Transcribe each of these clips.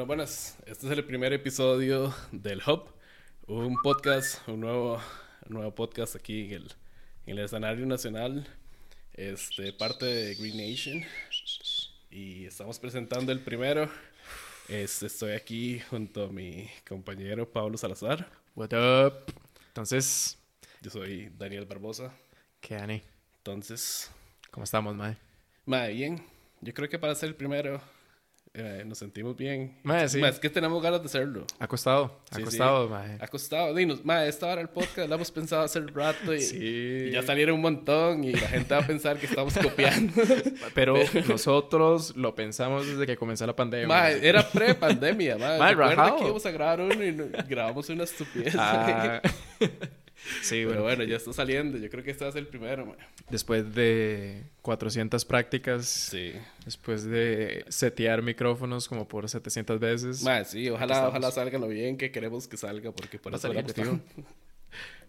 Bueno, buenas. Este es el primer episodio del Hub, un podcast, un nuevo, nuevo podcast aquí en el, en el escenario nacional, este, parte de Green Nation. Y estamos presentando el primero. Este, estoy aquí junto a mi compañero Pablo Salazar. What up? Entonces, Yo soy Daniel Barbosa. ¿qué Ani? Entonces, ¿Cómo estamos, mae? mae, bien. Yo creo que para ser el primero eh, nos sentimos bien. Mae, sí. Mae, es que tenemos ganas de hacerlo. Ha costado, ha Sí, costado, sí. mae. Ha costado. Dinos, mae, esta hora el podcast la hemos pensado hace rato y, Sí. y ya salieron un montón y la gente va a pensar que estamos copiando. Pero nosotros lo pensamos desde que comenzó la pandemia. mae, era pre-pandemia, mae. Mae, que íbamos a grabar uno y grabamos una estupidez. Ah, sí, Pero bueno. bueno, ya está saliendo. Yo creo que este va a ser el primero, mae. Después de 400 prácticas, Sí. después de setear micrófonos como por 700 veces. Mae, sí, ojalá, ojalá salga lo bien que queremos que salga, porque por Va eso salir.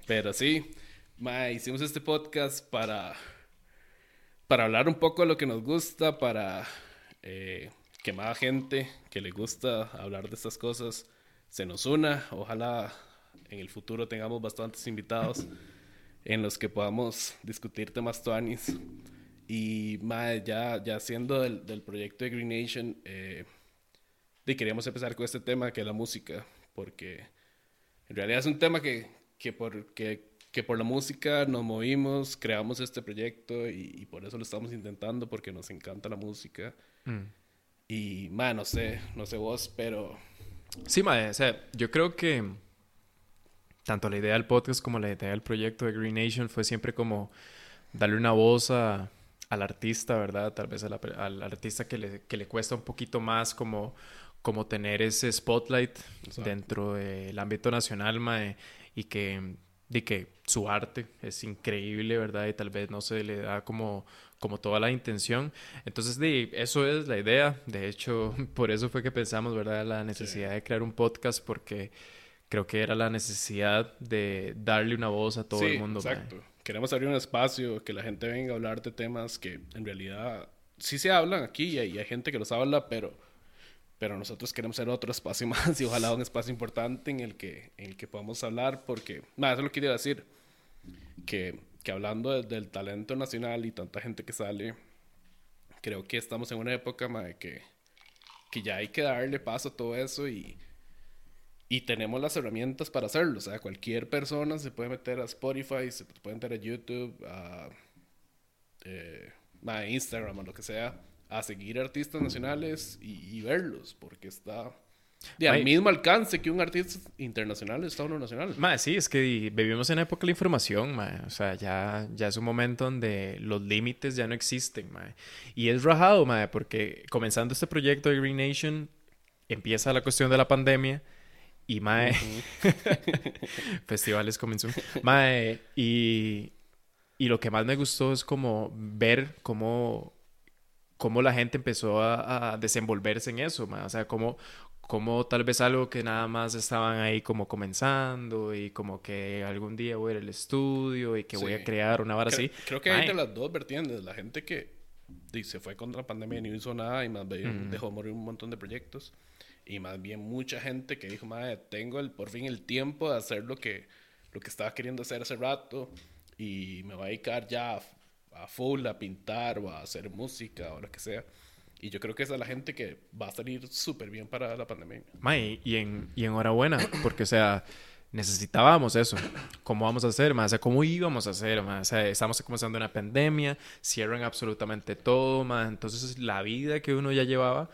Pero sí, mae, hicimos este podcast para, para hablar un poco de lo que nos gusta, para eh, que más gente que le gusta hablar de estas cosas se nos una. Ojalá en el futuro tengamos bastantes invitados en los que podamos discutir temas tuanis. Y mae, ya, ya siendo del, del proyecto de Green Nation, eh, y queríamos empezar con este tema que es la música, porque en realidad es un tema que, que, por, que, que por la música nos movimos, creamos este proyecto y, y por eso lo estamos intentando, porque nos encanta la música. Mm. Y, man, no sé, no sé vos, pero Sí, mae, o sea, yo creo que tanto la idea del podcast como la idea del proyecto de Green Nation fue siempre como darle una voz a- al artista, ¿verdad? Tal vez a la pe- al artista que le, que le cuesta un poquito más como, como tener ese spotlight Exacto. dentro del ámbito nacional, mae, y que, de que su arte es increíble, ¿verdad? Y tal vez no se le da como, como toda la intención. Entonces, de, eso es la idea. De hecho, por eso fue que pensamos, ¿verdad? La necesidad de crear un podcast porque creo que era la necesidad de darle una voz a todo sí, el mundo. mae. exacto. Queremos abrir un espacio, que la gente venga a hablar de temas que en realidad sí se hablan aquí y hay, y hay gente que los habla, pero, pero nosotros queremos ser otro espacio más y ojalá un espacio importante en el que, en el que podamos hablar, porque, nada, eso es lo que quería decir, que, que hablando de- del talento nacional y tanta gente que sale, creo que estamos en una época mae, que, que ya hay que darle paso a todo eso y, y tenemos las herramientas para hacerlo. O sea, cualquier persona se puede meter a Spotify, se puede meter a YouTube, a, eh, a Instagram o lo que sea, a seguir artistas nacionales y, y verlos, porque está de al mismo alcance que un artista internacional está uno nacional. Mae, sí, es que vivimos en época de la información, mae. O sea, ya, ya es un momento donde los límites ya no existen, mae. Y es rajado, mae, porque comenzando este proyecto de Green Nation, empieza la cuestión de la pandemia y, mae, festivales comenzó. Mae, y, y lo que más me gustó es como ver cómo, cómo la gente empezó a, a desenvolverse en eso, mae. O sea, cómo, como tal vez algo que nada más estaban ahí como comenzando y como que algún día voy a ir al estudio y que voy Sí. a crear una vara Creo, así. creo que hay de las dos vertientes. La gente que se fue contra la pandemia y no hizo nada y más bien dejó morir un montón de proyectos. Y más bien mucha gente que dijo, madre, tengo el, por fin el tiempo de hacer lo que, lo que estaba queriendo hacer hace rato y me voy a dedicar ya a, a full a pintar o a hacer música o lo que sea. Y yo creo que esa es la gente que va a salir súper bien para la pandemia. mae, y, en, y enhorabuena, porque o sea, necesitábamos eso. ¿Cómo vamos a hacer, mae? O sea, ¿cómo íbamos a hacer, mae? O sea, estamos comenzando una pandemia, cierran absolutamente todo, mae. Entonces, la vida que uno ya llevaba,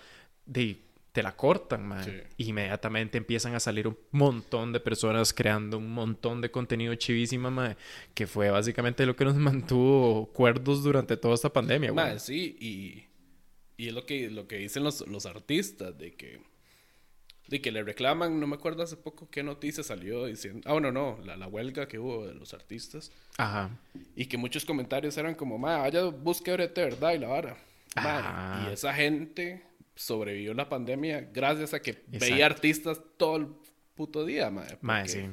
de, te la cortan, mae. Sí. Inmediatamente empiezan a salir un montón de personas creando un montón de contenido chivísima, mae, que fue básicamente lo que nos mantuvo cuerdos durante toda esta pandemia, güey. Mae, sí, y, y es lo que, lo que dicen los, los artistas, de que, de que le reclaman, no me acuerdo hace poco qué noticia salió diciendo, ah, bueno, no, la, la huelga que hubo de los artistas, Ajá. y que muchos comentarios eran como, ma, vaya, busque ahorita verdad y la vara. Ma, Ah. Y esa gente sobrevivió la pandemia gracias a que Exacto. veía artistas todo el puto día, ma. Mae, porque- sí.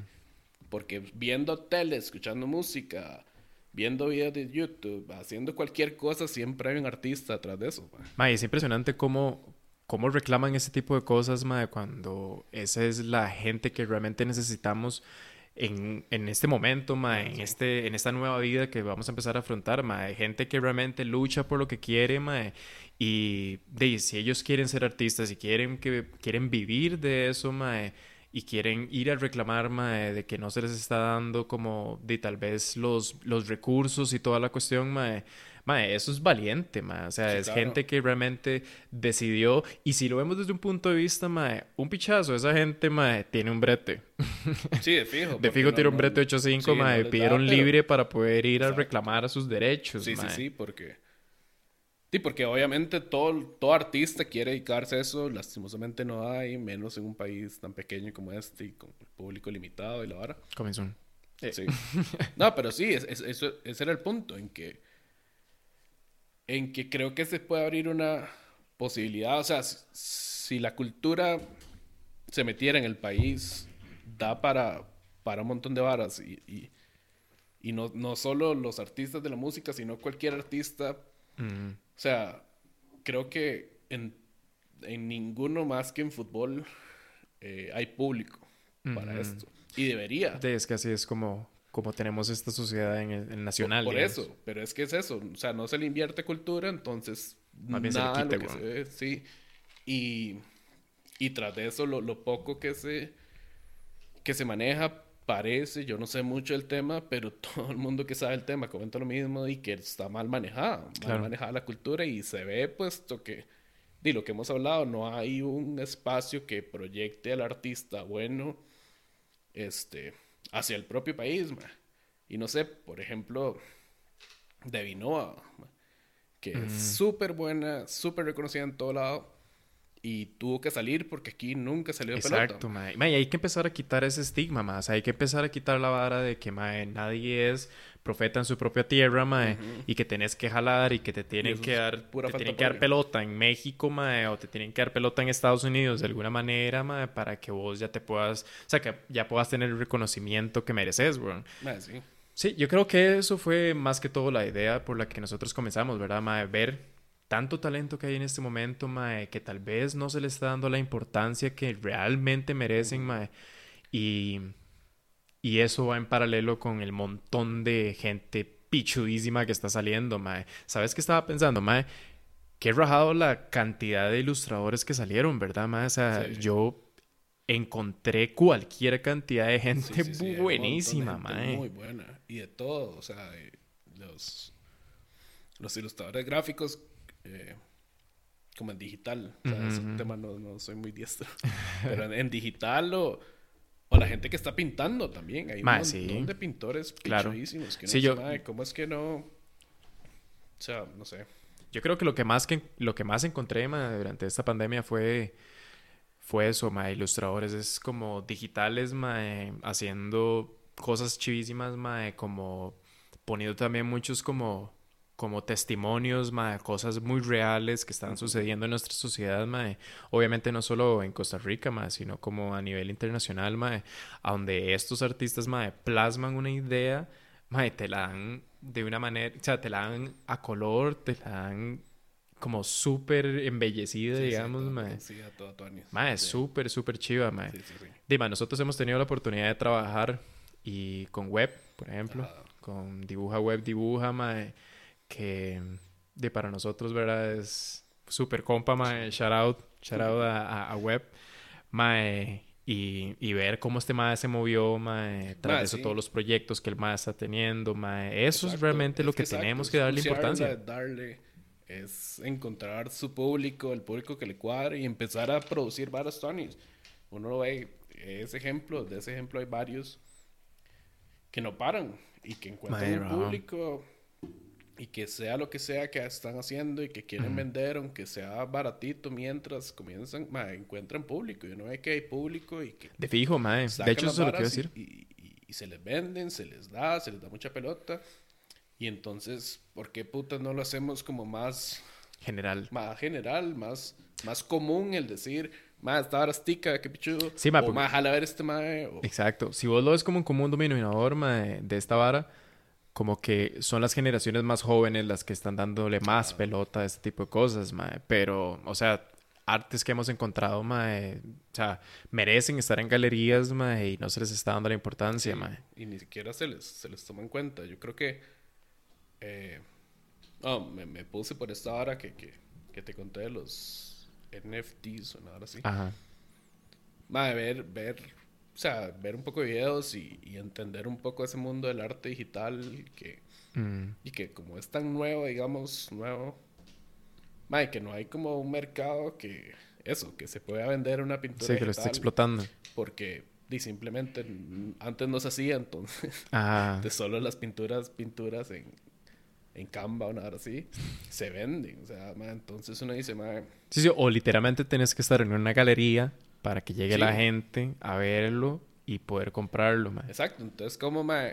Porque viendo tele, escuchando música, viendo videos de YouTube, haciendo cualquier cosa, siempre hay un artista atrás de eso. mae. Ma, y es impresionante cómo, cómo reclaman ese tipo de cosas, ma, cuando esa es la gente que realmente necesitamos en, en este momento, ma, en, este, en esta nueva vida que vamos a empezar a afrontar, ma, gente que realmente lucha por lo que quiere, ma, y de, si ellos quieren ser artistas y quieren, que, quieren vivir de eso, ma, y quieren ir a reclamar, mae, de que no se les está dando como de tal vez los, los recursos y toda la cuestión, mae. Mae, eso es valiente, mae. O sea, Sí, es claro. gente que realmente decidió. Y si lo vemos desde un punto de vista, mae, un pichazo, esa gente, mae, tiene un brete. Sí, de fijo. De fijo no- tiene un brete 8-5, sí, no mae. da, pidieron pero- libre para poder ir a reclamar a sus derechos, Sí, sí, mae. sí, porque... Sí, porque obviamente todo, todo artista quiere dedicarse a eso, lastimosamente no hay, menos en un país tan pequeño como este y con el público limitado y la vara. Comenzó. Sí. No, pero sí, es- es- eso, ese era el punto en que, en que creo que se puede abrir una posibilidad. O sea, si, si la cultura se metiera en el país, da para, para un montón de varas. Y, y, y no, no solo los artistas de la música, sino cualquier artista. Mm. O sea, creo que en, en ninguno más que en fútbol eh, hay público para esto. Y debería. De- es que así es como, como tenemos esta sociedad en el, nacional. Por, eso, pero es que es eso. O sea, no se le invierte cultura, entonces Más bien se le nada quita, lo que se ve, sí. Y, y tras de eso, lo, lo poco que se, que se maneja parece, yo no sé mucho del tema, pero todo el mundo que sabe el tema comenta lo mismo y que está mal manejada, mal Claro. manejada la cultura y se ve puesto que, de lo que hemos hablado, no hay un espacio que proyecte al artista bueno este, hacia el propio país, ma. Y no sé, por ejemplo, de Vinoa, ma, que es súper buena, súper reconocida en todo lado, y tuvo que salir porque aquí nunca salió Exacto, pelota. mae. Mae, y hay que empezar a quitar ese estigma, mae. O sea, hay que empezar a quitar la vara de que, mae, nadie es profeta en su propia tierra, mae, y que tenés que jalar y que te tienen que dar, te tienen que dar pelota en México, mae, o te tienen que dar pelota en Estados Unidos de alguna manera, mae, para que vos ya te puedas, o sea, que ya puedas tener el reconocimiento que mereces, weón. Ma, sí. Sí, yo creo que eso fue más que todo la idea por la que nosotros comenzamos, ¿verdad, mae? Ver tanto talento que hay en este momento, mae, que tal vez no se le está dando la importancia que realmente merecen, mae. Y, y eso va en paralelo con el montón de gente pichudísima que está saliendo, mae. ¿Sabes qué estaba pensando, mae? Qué rajado la cantidad de ilustradores que salieron, ¿verdad, mae? O sea, Sí. yo encontré cualquier cantidad de gente sí, sí, buenísima, montón de gente mae. Muy buena. Y de todo, o sea, de los, los ilustradores gráficos, eh, como en digital. O sea, ese Ujú. tema no, no soy muy diestro. Pero en, en digital o, o la gente que está pintando también. Hay un Ma, montón sí. de pintores Claro. que uno Sí, yo- "Mae, ¿cómo es que no? O sea, no sé. Yo creo que lo que más que lo que más encontré ma, durante esta pandemia fue fue eso, ma, ilustradores es como digitales, ma, eh, haciendo cosas chivísimas, ma, eh, como poniendo también muchos como como testimonios, ma, cosas muy reales que están sucediendo en nuestra sociedad, ma, eh, obviamente no solo en Costa Rica, ma, sino como a nivel internacional, ma, eh, a donde estos artistas, ma, eh, plasman una idea, ma, eh, te la dan de una manera, o sea, te la dan a color, te la dan como súper embellecida, Sí, sí, digamos, todo- ma. Sí, a todo Tony. Ma, es Sí, súper, súper chiva, ma. sí, sí, sí. Dima, nosotros hemos tenido la oportunidad de trabajar y con web, por ejemplo, con dibuja web, dibuja, mae, que de para nosotros, ¿verdad? Es súper compa, mae, shout out, shout out a, web, mae, y, y ver cómo este mae se movió, mae, tras Mae, eso sí. todos los proyectos que el mae está teniendo, mae, eso es realmente lo que, exacto, tenemos que darle importancia. darle, es encontrar su público, el público que le cuadre y empezar a producir varios Tonys. Uno lo ve, ese ejemplo, de ese ejemplo hay varios que no paran y que encuentran un público y que sea lo que sea que están haciendo y que quieren vender, aunque sea baratito, mientras comienzan, mae, encuentran público y uno ve que hay público y que De fijo, mae. De hecho, eso es lo que iba a decir. Y, y- y se les venden, se les da, se les da mucha pelota. Y entonces, ¿por qué putas no lo hacemos como más, General. más general, más, más común el decir, más esta vara tica, qué pichudo? Sí, ma, o porque- más jala ver este mae. o- Exacto. Si vos lo ves como un común denominador mae, de esta vara, como que son las generaciones más jóvenes las que están dándole más pelota a este tipo de cosas, mae. Pero, o sea, artes que hemos encontrado, mae, o sea, merecen estar en galerías, mae, y no se les está dando la importancia, mae. Y ni siquiera se les, se les toma en cuenta. Yo creo que... Eh, oh, me, me, puse por esta hora que, que, que, te conté de los NFTs o nada así. Ajá. Mae, ver, ver o sea, ver un poco de videos y, y, entender un poco ese mundo del arte digital que, mm. y que como es tan nuevo, digamos, nuevo, mae, que no hay como un mercado que, eso, que se pueda vender una pintura. Sí, que lo está explotando. Porque y simplemente antes no se hacía, entonces, ah. de solo las pinturas, pinturas en, en Canva o nada así, se venden. O sea, mae, entonces uno dice, mae. Sí, sí, o literalmente tienes que estar en una galería para que llegue Sí. la gente a verlo y poder comprarlo, mae. Exacto, entonces como me...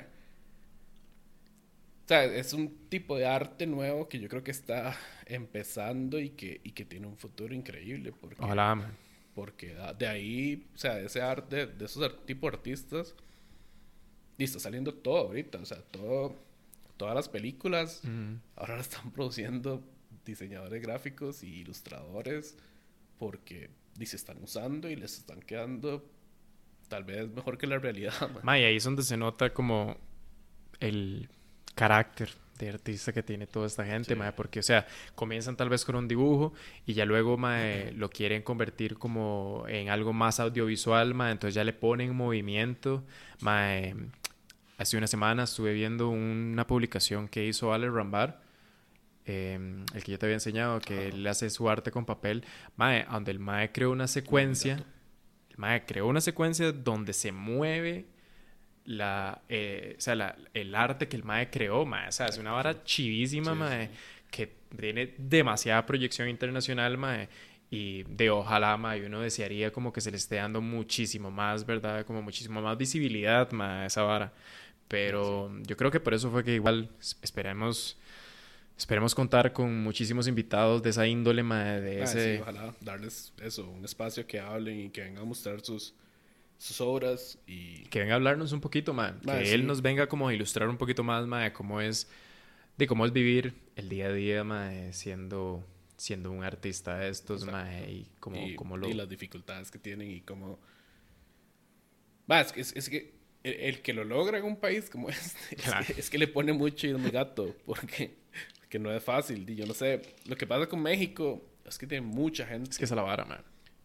O sea, es un tipo de arte nuevo que yo creo que está empezando y que, y que tiene un futuro increíble. Porque, Ojalá, mae. porque de ahí, o sea, de ese arte, de esos tipos de artistas, está saliendo todo ahorita. O sea, todo, todas las películas Mm. ahora las están produciendo diseñadores gráficos y ilustradores porque y se están usando y les están quedando tal vez mejor que la realidad. man. Mae, ahí es donde se nota como el carácter de artista que tiene toda esta gente, Sí. mae, porque, o sea, comienzan tal vez con un dibujo y ya luego, mae, lo quieren convertir como en algo más audiovisual, mae, entonces ya le ponen movimiento, mae. Hace una semana estuve viendo una publicación que hizo Ale Rambar, eh, el que yo te había enseñado, que él hace su arte con papel, mae, donde el mae creó una secuencia, el mae creó una secuencia donde se mueve la, eh, o sea, la- el arte que el mae creó, mae, o sea, es una vara chivísima, Sí, mae, sí. que tiene demasiada proyección internacional, mae, y de ojalá, mae, uno desearía como que se le esté dando muchísimo más, ¿verdad? Como muchísimo más visibilidad, mae, a esa vara. Pero yo creo que por eso fue que igual es- esperemos, esperemos contar con muchísimos invitados de esa índole, mae, de Ah, ese... sí, ojalá darles eso, un espacio que hablen y que vengan a mostrar sus, sus obras y que venga a hablarnos un poquito más, que Ma, él sí. nos venga como a ilustrar un poquito más ma, de cómo es de cómo es vivir el día a día ma, de siendo siendo un artista de estos Exacto. ma, y cómo, y, cómo lo y las dificultades que tienen y cómo... Va, es, que- es, es que el, el que lo logra en un país como este, es, Claro. que, es que le pone mucho y es muy gato, porque que no es fácil. Y yo no sé, lo que pasa con México es que tiene mucha gente es que es la vara ma.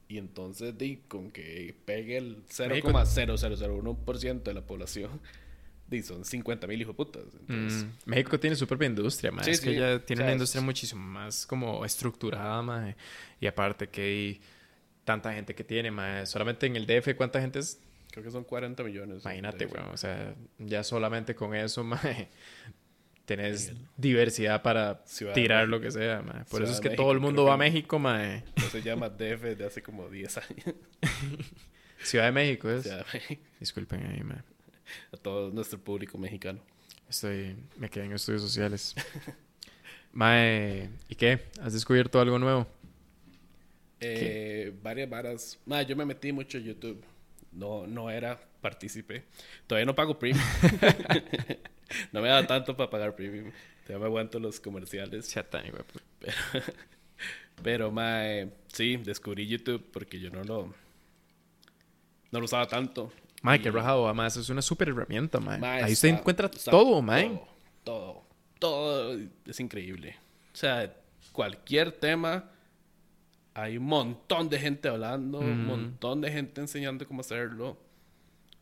y entonces di, con que pegue el México- 0,0001% de la población, di, son 50 mil hijos de putas. Entonces, Mm, México tiene su propia industria ma. Sí, es que sí. ya tiene O sea, una es- industria muchísimo más como estructurada ma, y aparte que hay tanta gente que tiene ma. solamente en el DF cuánta gente es creo que son 40 millones. Imagínate, weón. O sea, ya solamente con eso, mae, tenés diversidad para Ciudad tirar lo que sea, mae. Por Ciudad eso es que todo el mundo va a México, mae. No se llama DF de hace como 10 años. Ciudad de México es. Ciudad de México. Disculpen ahí, mae. A todo nuestro público mexicano. Estoy, me quedé en estudios sociales. mae, ¿y qué? ¿Has descubierto algo nuevo? Eh, varias varas. Ma, yo me metí mucho en YouTube. No, no era partícipe. Todavía no pago premium. no me da tanto para pagar premium. Todavía me aguanto los comerciales. Satánico, güey. Pero, mae, sí, descubrí YouTube porque yo no lo... No lo usaba tanto. Mae, qué rajado, además es una super herramienta, mae. Mae, Ahí usted está- encuentra todo, mae. Todo, todo, todo es increíble. O sea, cualquier tema, hay un montón de gente hablando, un montón de gente enseñando cómo hacerlo.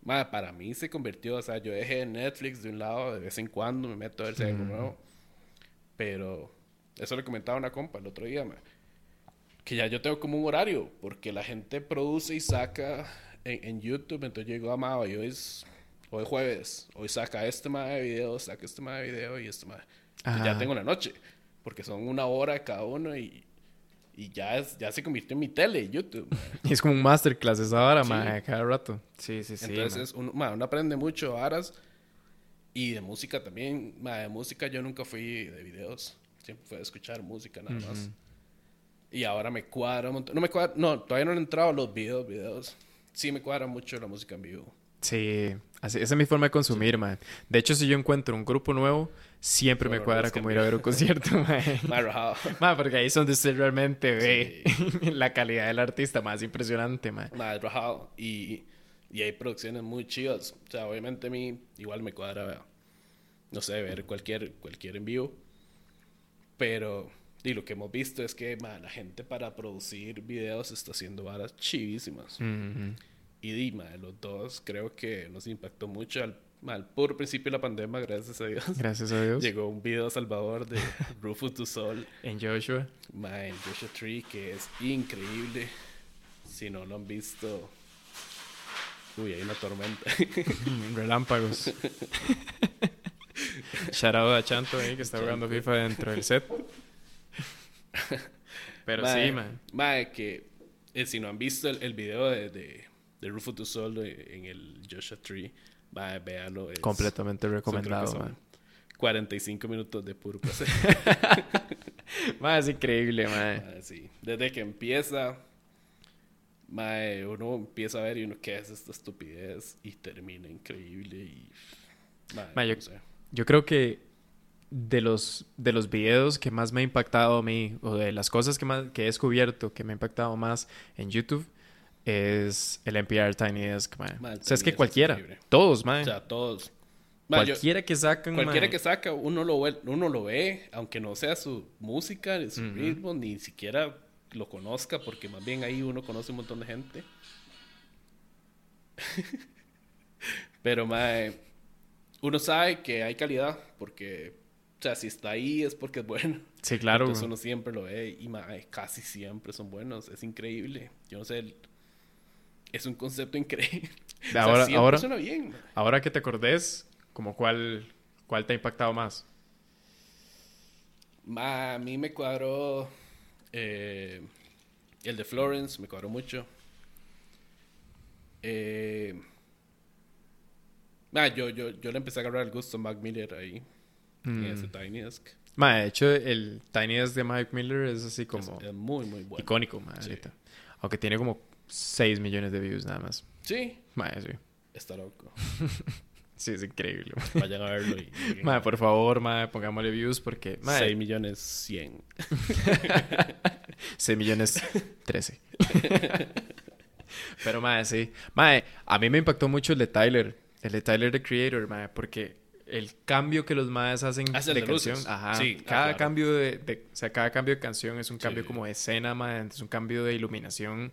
Mae, para mí se convirtió, o sea, yo dejé Netflix de un lado, de vez en cuando me meto a ver si hay algo nuevo. Pero eso le comentaba a una compa el otro día, mae, que ya yo tengo como un horario, porque la gente produce y saca en, en YouTube, entonces yo digo, amado, y hoy es, hoy es jueves, hoy saca este más de video, saca este más de video y este más. Ya tengo la noche, porque son una hora cada uno y, y ya, es, ya se convirtió en mi tele, YouTube. Y es como un masterclass esa hora, Sí. cada rato. Sí, sí, sí. Entonces, mae. es un- mae, uno aprende mucho de varas y de música también. mae, de música yo nunca fui de videos, siempre fue de escuchar música nada más. Y ahora me cuadra un montón. No me cuadra, no, todavía no he entrado a los videos, videos. Sí me cuadra mucho la música en vivo. Sí, así, esa es mi forma de consumir, mae. De hecho, si yo encuentro un grupo nuevo, siempre me cuadra como ir a ver un concierto, rajado. Mae, porque ahí es donde usted realmente ve la calidad del artista más impresionante, mae. Mae, rajado. Y, y hay producciones muy chidas. O sea, obviamente a mí igual me cuadra, no sé, ver cualquier, cualquier en vivo. Pero, y lo que hemos visto es que mae, la gente para producir videos está haciendo varas chivísimas. Ujú. Y Dima, los dos creo que nos impactó mucho al, al puro principio de la pandemia, gracias a Dios. Gracias a Dios. Llegó un video Salvador de Rufus Du Sol, En Joshua. My Joshua Tree, que es increíble. Si no lo han visto, uy, hay una tormenta. Relámpagos. Shout out a Chanto ahí que está jugando FIFA dentro del set. Pero Mae, sí, man. mae, que eh, si no han visto el, el video de, de, de Rufus Du Sol en el Joshua Tree, mae, véanlo. es- Completamente recomendado, man. 45 minutos de puro placer. Es increíble, man. Sí. Desde que empieza, mae, uno empieza a ver y uno, ¿qué es esta estupidez? Y termina increíble y... mae, Mae, yo- sé. Yo creo que de los, de los videos que más me ha impactado a mí, o de las cosas que, más, que he descubierto que me ha impactado más en YouTube, es el NPR Tiny Desk, man. Man, o sea, es que cualquiera, es todos, man. O sea, todos... Yo- cualquiera que sacan, cualquiera man. que saca, uno lo, ve, uno lo ve, aunque no sea su música, ni su ritmo, ni siquiera lo conozca, porque más bien ahí uno conoce un montón de gente. Pero, mae, uno sabe que hay calidad, porque, o sea, si está ahí es porque es bueno. Sí, claro. Entonces uno siempre lo ve y mae, casi siempre son buenos. Es increíble. Yo no sé, el- es un concepto increíble. O sea, Ahora- suena bien. Ahora que te acordés, como cuál, cuál te ha impactado más. Ma, a mí me cuadró eh, el de Florence, me cuadró mucho. Eh, ma, yo, yo, yo le empecé a agarrar el gusto a Mac Miller ahí, en Mm. ese Tiny Desk. Ma, de hecho, el Tiny Desk de Mike Miller es así como Es, es muy, muy bueno. icónico, ma, Sí. Aunque tiene como 6 millones de views nada más. Sí, Ma, sí. está loco. Sí, es increíble. Vayan a verlo. Y, Ma, por favor, ma, pongámosle views porque... Ma, 6 millones 100. 6 millones 13. Pero, ma, sí. Ma, a mí me impactó mucho el de Tyler. El de Tyler, the Creator, ma, porque el cambio que los maes hacen Ah, el de de canción. Ajá. Sí, ah, cada claro. cambio de, de- O sea, cada cambio de canción es un cambio Sí. como de escena, ma, es un cambio de iluminación.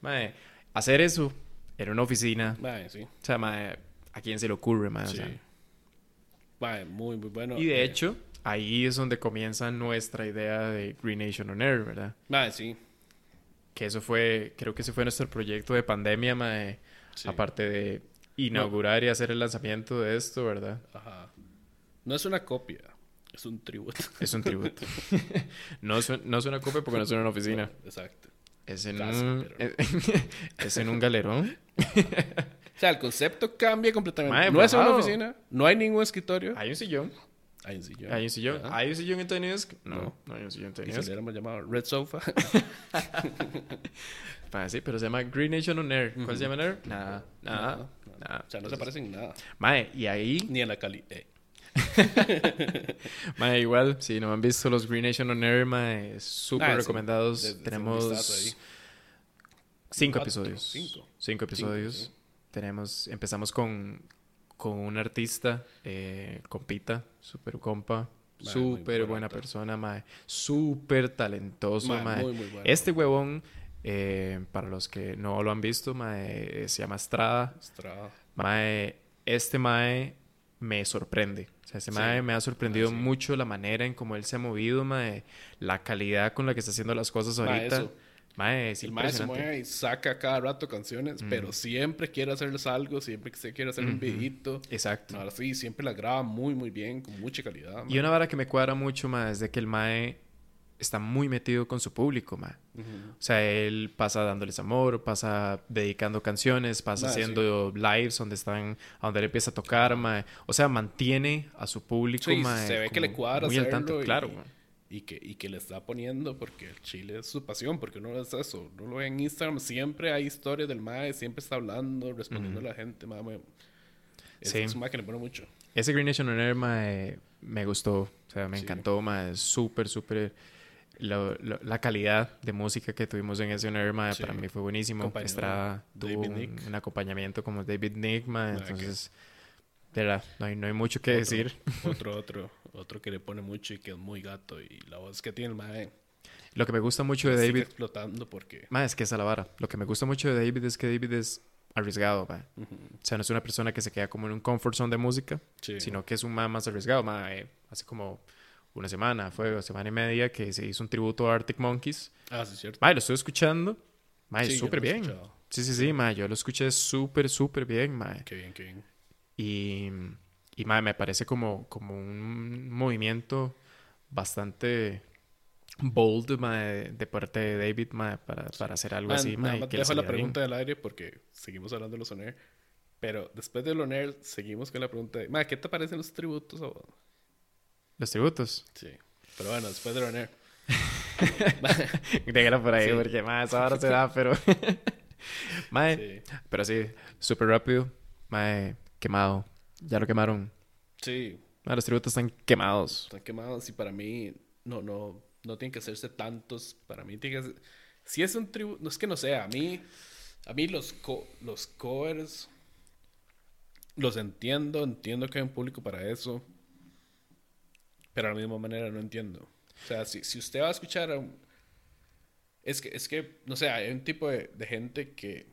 Ma, hacer eso en una oficina... Sí. O sea, ¿a quién se le ocurre, ma? O sí. sea, muy, muy bueno. y de Eh, hecho, ahí es donde comienza nuestra idea de Green Nation on Air, ¿verdad? sí. Que eso fue, creo que ese fue nuestro proyecto de pandemia, mae, sí. aparte de inaugurar y hacer el lanzamiento de esto, ¿verdad? Ajá. No es una copia, es un tributo. Es un tributo. no, es, no es una copia porque no es una oficina. Exacto. Es en, Casi, un, pero es en un galerón. O sea, el concepto cambia completamente. No es una bajado. oficina, no hay ningún escritorio. Hay un sillón. Hay un sillón. Hay un sillón. ¿Hay un sillón en Desk? No, No. no hay un sillón en Y Tiny se le llamado Red Sofa. Ah, sí, pero se llama Green Nation on Air. ¿Cuál se llama on Air? Nada. Nada. O sea, no se parecen en nada. Mae, y ahí Ni en la calidad. Mae, igual, si no han visto los Green Nation on Air, mae, súper Ah, recomendados. Des un Tenemos cinco Cuatro, episodios. cinco. Cinco episodios. sí. Tenemos, empezamos con, con un artista, eh, compita, súper compa, muy súper buen buena persona, mae, súper talentoso, Mae, mae. muy, muy bueno. Este huevón, eh, para los que no lo han visto, mae, se llama Estrada. Estrada. Mae, este Mae me sorprende. O sea, ese Sí. Mae me ha sorprendido Ah, sí. mucho la manera en cómo él se ha movido, Mae. La calidad con la que está haciendo las cosas Mae, ahorita. eso. Mae, es El maestro se mueve y saca cada rato canciones, pero siempre quiere hacerles algo, siempre que se quiere hacer un videito. Exacto. Ahora sí, siempre las graba muy, muy bien, con mucha calidad. Y una vara que me cuadra mucho, Mae, es de que el Mae está muy metido con su público. Ujú. O sea, él pasa dándoles amor, pasa dedicando canciones, pasa sí. haciendo lives donde están, a donde él empieza a tocar, Mae. O sea, mantiene a su público, Sí, Mae. se ve que le cuadra Muy al tanto, y- claro, y que, y que le está poniendo porque el chile es su pasión, porque uno es eso, uno lo ve en Instagram, siempre hay historias del mae, siempre está hablando, respondiendo a la gente, mae. Es, Sí. es un mae que le pone mucho. Ese Green Nation on Air, mae, me gustó. O sea, me Sí. encantó, mae. Súper, súper... lo- lo- la calidad de música que tuvimos en ese Sí. para mí fue buenísimo. Acompañó Estrada tuvo un, un acompañamiento como David Nick, mae. Mae, que- Entonces, de verdad, no hay, no hay mucho que Otro- decir. Otro, otro, otro que le pone mucho y que es muy gato y la voz que tiene el mae Lo que me gusta mucho de David... explotando porque... Mae, es que es la vara. Lo que me gusta mucho de David es que David es arriesgado. Ujú, O sea, no es una persona que se queda como en un comfort zone de música, sí. sino que es un mae más arriesgado. Mae, hace como una semana, fue una semana y media que se hizo un tributo a Arctic Monkeys. Ah, sí, cierto. Mae, lo estoy escuchando. Mae, Sí, yo súper he bien. escuchado. Sí, sí, sí, mae. Yo lo escuché súper, súper bien, mae. Qué bien, qué bien. Y, y mae, me parece como, como un movimiento bastante bold, mae, de parte de David, mae, para, para hacer algo Man, así, nada mae. y más que dejo la salga bien. pregunta del aire porque seguimos hablando de los Oner. Pero después del Oner, seguimos con la pregunta de... Ma, ¿qué te parecen los tributos a vos? Los tributos. Sí. Pero bueno, después del Oner. Déjalo por ahí, Sí. porque más ahora se da, pero. mae, Sí. pero sí, súper rápido. Mae, quemado. Ya lo quemaron. Sí. Mae, los tributos están quemados. Están quemados y para mí no, no, no tienen que hacerse tantos. Para mí tiene que ser- Si es un tributo... No es que no sea. A mí, a mí los, co- los covers... Los entiendo. Entiendo que hay un público para eso. Pero de la misma manera no entiendo. O sea, si, si usted va a escuchar a un... Es que, es que, no sé, hay un tipo de, de gente que,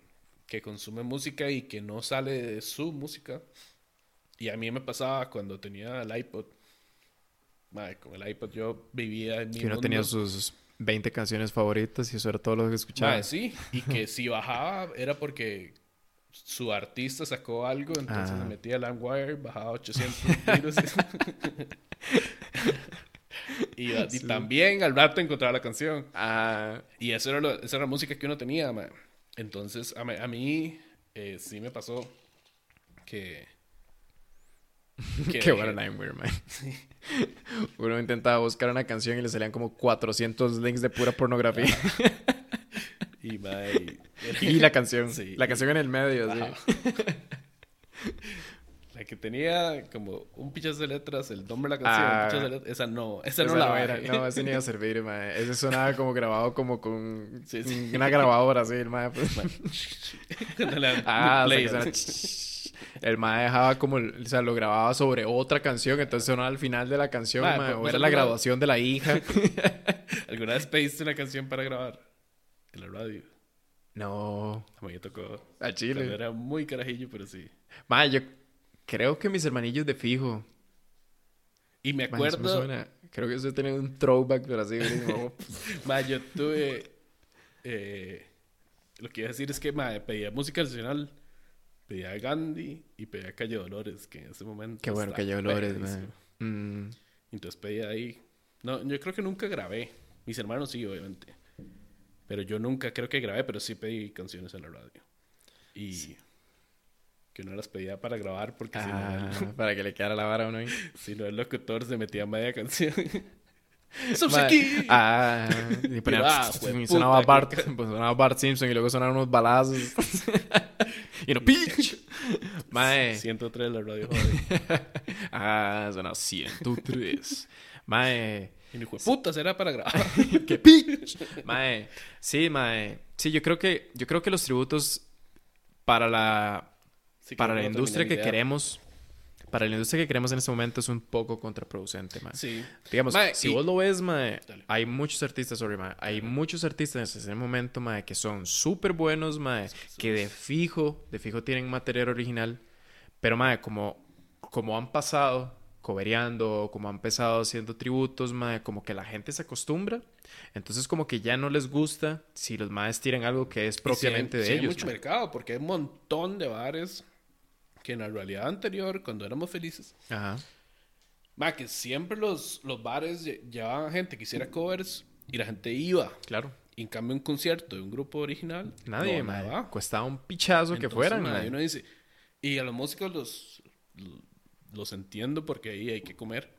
que consume música y que no sale de su música. Y a mí me pasaba cuando tenía el iPod. Madre, con el iPod yo vivía en mi Que uno mundo. tenía sus 20 canciones favoritas y eso era todo lo que escuchaba. Madre, sí. Y que si bajaba era porque su artista sacó algo, entonces Ah. me metía a LimeWire, bajaba 800 virus. y, y también al rato encontraba la canción. Ah, Y eso era lo- esa era la música que uno tenía. Entonces, a, mí- a mí eh, sí me pasó que... que qué bueno LimeWire, man. Uno intentaba buscar una canción y le salían como 400 links de pura pornografía. Y- y la canción. Sí. La canción en el medio, sí. Que tenía como un pichazo de letras, el nombre de la canción, Ah. un de letras, esa no, esa, Esa no la no era. No, ese ni iba a servir, mae. Ese sonaba como grabado como con Sí, sí. una grabadora así, el mae. pues. Ah, play, o sea, que ¿no? suena El mae dejaba como, o sea, lo grababa sobre otra canción, entonces sonaba al final de la canción, Mae, mae, pues, o era la graduación de la hija. ¿Alguna vez pediste una canción para grabar? En la radio. No, A mí me tocó. a Chile. Era muy carajillo, pero sí. Mae, yo creo que mis hermanillos de fijo. Y me acuerdo... suena. Creo que eso tenía un throwback, pero así, buenísimo. Ma, yo tuve. eh, lo que iba a decir es que ma, pedía música nacional, pedía a Gandhi y pedía a Calle Dolores, que en ese momento. Qué bueno que Dolores, mae. Mm, Entonces pedía ahí. No, yo creo que nunca grabé. Mis hermanos sí, obviamente. Pero yo nunca creo que grabé, pero sí pedí canciones en la radio. Y. Que no las pedía para grabar porque si, ah, no, para que le quedara la vara a uno ahí. si no el locutor se metía media canción. ¡Sos aquí! Ah, y ponía, Ah, sonaba Bart, pues sonaba Bart Simpson y luego sonaron unos balazos. y no, ¡pitch! Mae. 103 la radio. Ah, sonaba 103. Mae. Y dijo, puta, será para grabar. ¡Qué pitch! Mae. Sí, mae. Sí, yo creo que, yo creo que los tributos para la, Sí, para la no industria que idea. queremos, para la industria que queremos en este momento es un poco contraproducente, mae. Sí. Digamos, Mae, si y- vos lo ves, Dale. hay muchos artistas, sorry, mae, hay muchos artistas en ese momento, mae, que son súper buenos, mae, que de fijo, de fijo tienen material original, pero, mae, como, como han pasado cobereando, como han empezado haciendo tributos, mae, como que la gente se acostumbra, entonces como que ya no les gusta si los maes tiran algo que es propiamente Y sí de hay- sí hay ellos. mucho mercado, porque hay un montón de bares que en la realidad anterior, cuando éramos felices, Ajá. ma, que siempre los, los bares lle- llevaban gente que hiciera covers y la gente iba. Claro. Y en cambio un concierto de un grupo original, Nadie, no, mae. nada. Costaba un pichazo que Entonces, fueran, ma, uno dice, y a los músicos los, los entiendo porque ahí hay que comer,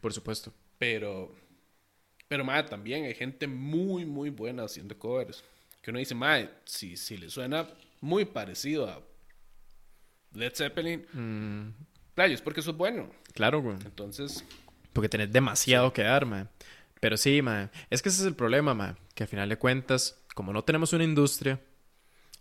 Por supuesto. pero Pero, mae, también hay gente muy, muy buena haciendo covers. Que uno dice, mae, si, si le suena muy parecido a Led Zeppelin, Mm, playa, es porque eso es bueno. claro, güey. Entonces, Porque tenés demasiado que dar, man. Pero sí, man. Es que ese es el problema, man. Que al final de cuentas, como no tenemos una industria,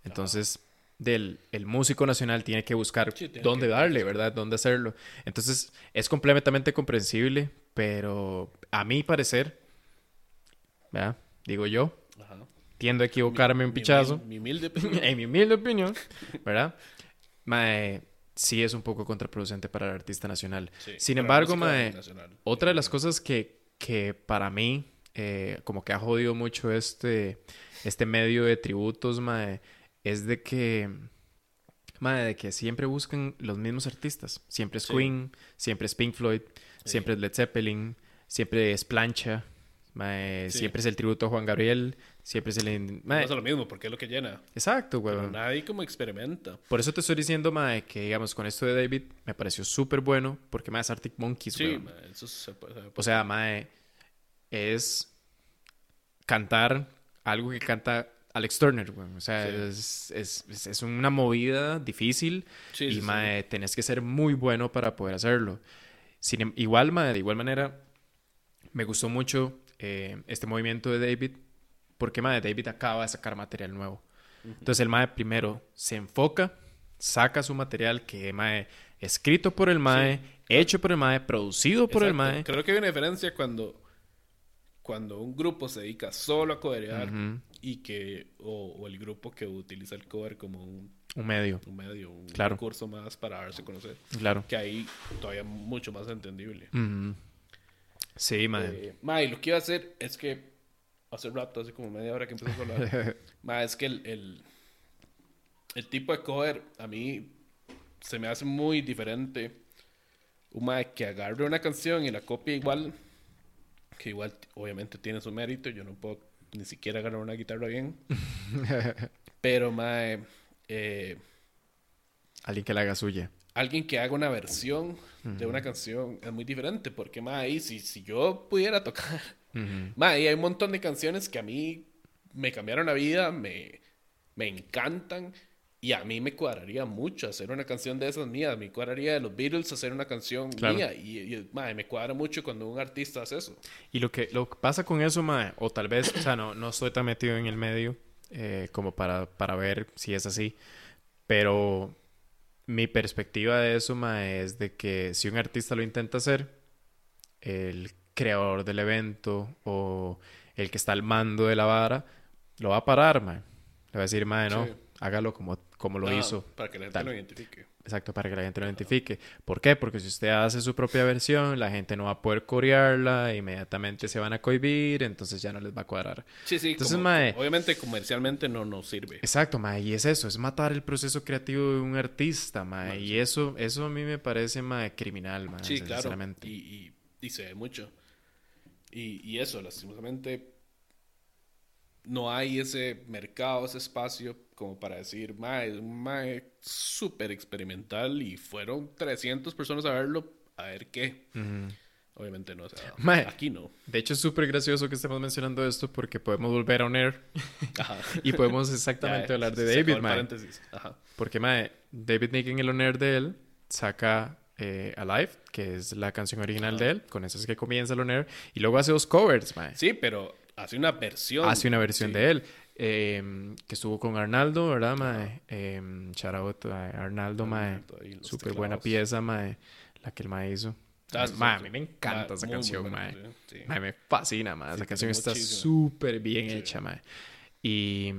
entonces del, el músico nacional tiene que buscar Sí, tiene dónde que- darle, ¿verdad? Dónde hacerlo. Entonces es completamente comprensible, pero a mi parecer, ¿verdad? Digo yo, ajá. tiendo a equivocarme un Mi- pichazo. Mi, mi humilde opinión. en mi humilde opinión, ¿verdad? Mae, sí es un poco contraproducente para el artista nacional. Sí, Sin embargo, mae, otra de las cosas que, que para mí, eh, como que ha jodido mucho este, este medio de tributos, mae, es de que, mae, de que siempre buscan los mismos artistas. Siempre es Sí. Queen, siempre es Pink Floyd, siempre es Led Zeppelin, siempre es Plancha, mae, Sí. siempre es el tributo a Juan Gabriel, siempre es el... mae, Pasa lo mismo, porque es lo que llena. Exacto, Pero weón. nadie como experimenta. Por eso te estoy diciendo, mae, que digamos, con esto de David me pareció súper bueno, porque mae es Arctic Monkeys, Sí, mae, eso se puede... se puede- O sea, mae, es cantar algo que canta Alex Turner, weón. O sea, Sí. es, es, es- una movida difícil Sí, y, mae, tenés que ser muy bueno para poder hacerlo. Sin, em- igual, mae, de igual manera, me gustó mucho eh, este movimiento de David, porque, mae, David acaba de sacar material nuevo. Entonces, el mae primero se enfoca, saca su material que, mae, escrito por el mae, hecho por el mae, producido por el Exacto. mae. Creo que hay una diferencia cuando, cuando un grupo se dedica solo a coderear Ujú. y que, o, o el grupo que utiliza el cover como un, Un medio, un medio, un Claro. recurso más para darse a conocer. claro. Que ahí todavía mucho más entendible. Ujú. Sí, mae. Eh, mae, lo que iba a hacer es que hace rato, hace como media hora que empezamos a hablar, mae, es que el, el, el tipo de cover a mí se me hace muy diferente. Un mae que agarre una canción y la copia igual, que igual obviamente tiene su mérito, yo no puedo ni siquiera agarrar una guitarra bien, pero mae, eh, Alguien que la haga suya. alguien que haga una versión de una canción es muy diferente, porque mae, ahí si, si yo pudiera tocar. Ma, y hay un montón de canciones que a mí me cambiaron la vida, me, me encantan. Y a mí me cuadraría mucho hacer una canción de esas mías. Me cuadraría de los Beatles hacer una canción Claro. mía. Y, y, ma, me cuadra mucho cuando un artista hace eso. Y lo que, lo que pasa con eso, mae, o tal vez, o sea, no, no estoy tan metido en el medio eh, como para, para ver si es así, pero mi perspectiva de eso, mae, es de que si un artista lo intenta hacer, el creador del evento o el que está al mando de la vara, lo va a parar, mae. Le va a decir, mae, no, Sí. hágalo como, como lo hizo. Para que la gente tal. lo identifique. Exacto, para que la gente lo identifique. ¿Por qué? Porque si usted hace su propia versión, la gente no va a poder corearla, inmediatamente se van a cohibir, entonces ya no les va a cuadrar. Sí, sí. Entonces, como- mae- obviamente comercialmente no nos sirve. Exacto, mae, y es eso, es matar el proceso creativo de un artista, mae, Mae, y eso, eso a mí me parece, mae, criminal, mae, Sí, claro. Y, y, y se ve mucho. Y, y eso, lastimosamente, no hay ese mercado, ese espacio como para decir, mae, un mae súper experimental y fueron 300 personas a verlo, a ver qué. Ujú. Obviamente no, o sea, Mae. aquí no. De hecho, es súper gracioso que estemos mencionando esto porque podemos volver a Oner Ajá. y podemos exactamente Ya, hablar de David, mae. Ajá. Porque, mae, David Nick en el honor de él saca eh, Alive, que es la canción original Ajá. de él, con eso es que comienza el honor, y luego hace dos covers, mae. Sí, pero hace una versión. Hace una versión Sí. de él, eh, que estuvo con Arnaldo, ¿verdad, mae? Eh, shout out a Arnaldo, mae. Súper buena pieza, mae, la que el mae hizo. Ah, Mae, a mí me encanta esa muy, muy canción, mae. canción, sí. Mae, me fascina, mae. Sí, Esa canción está súper bien Sí. hecha, mae. Y,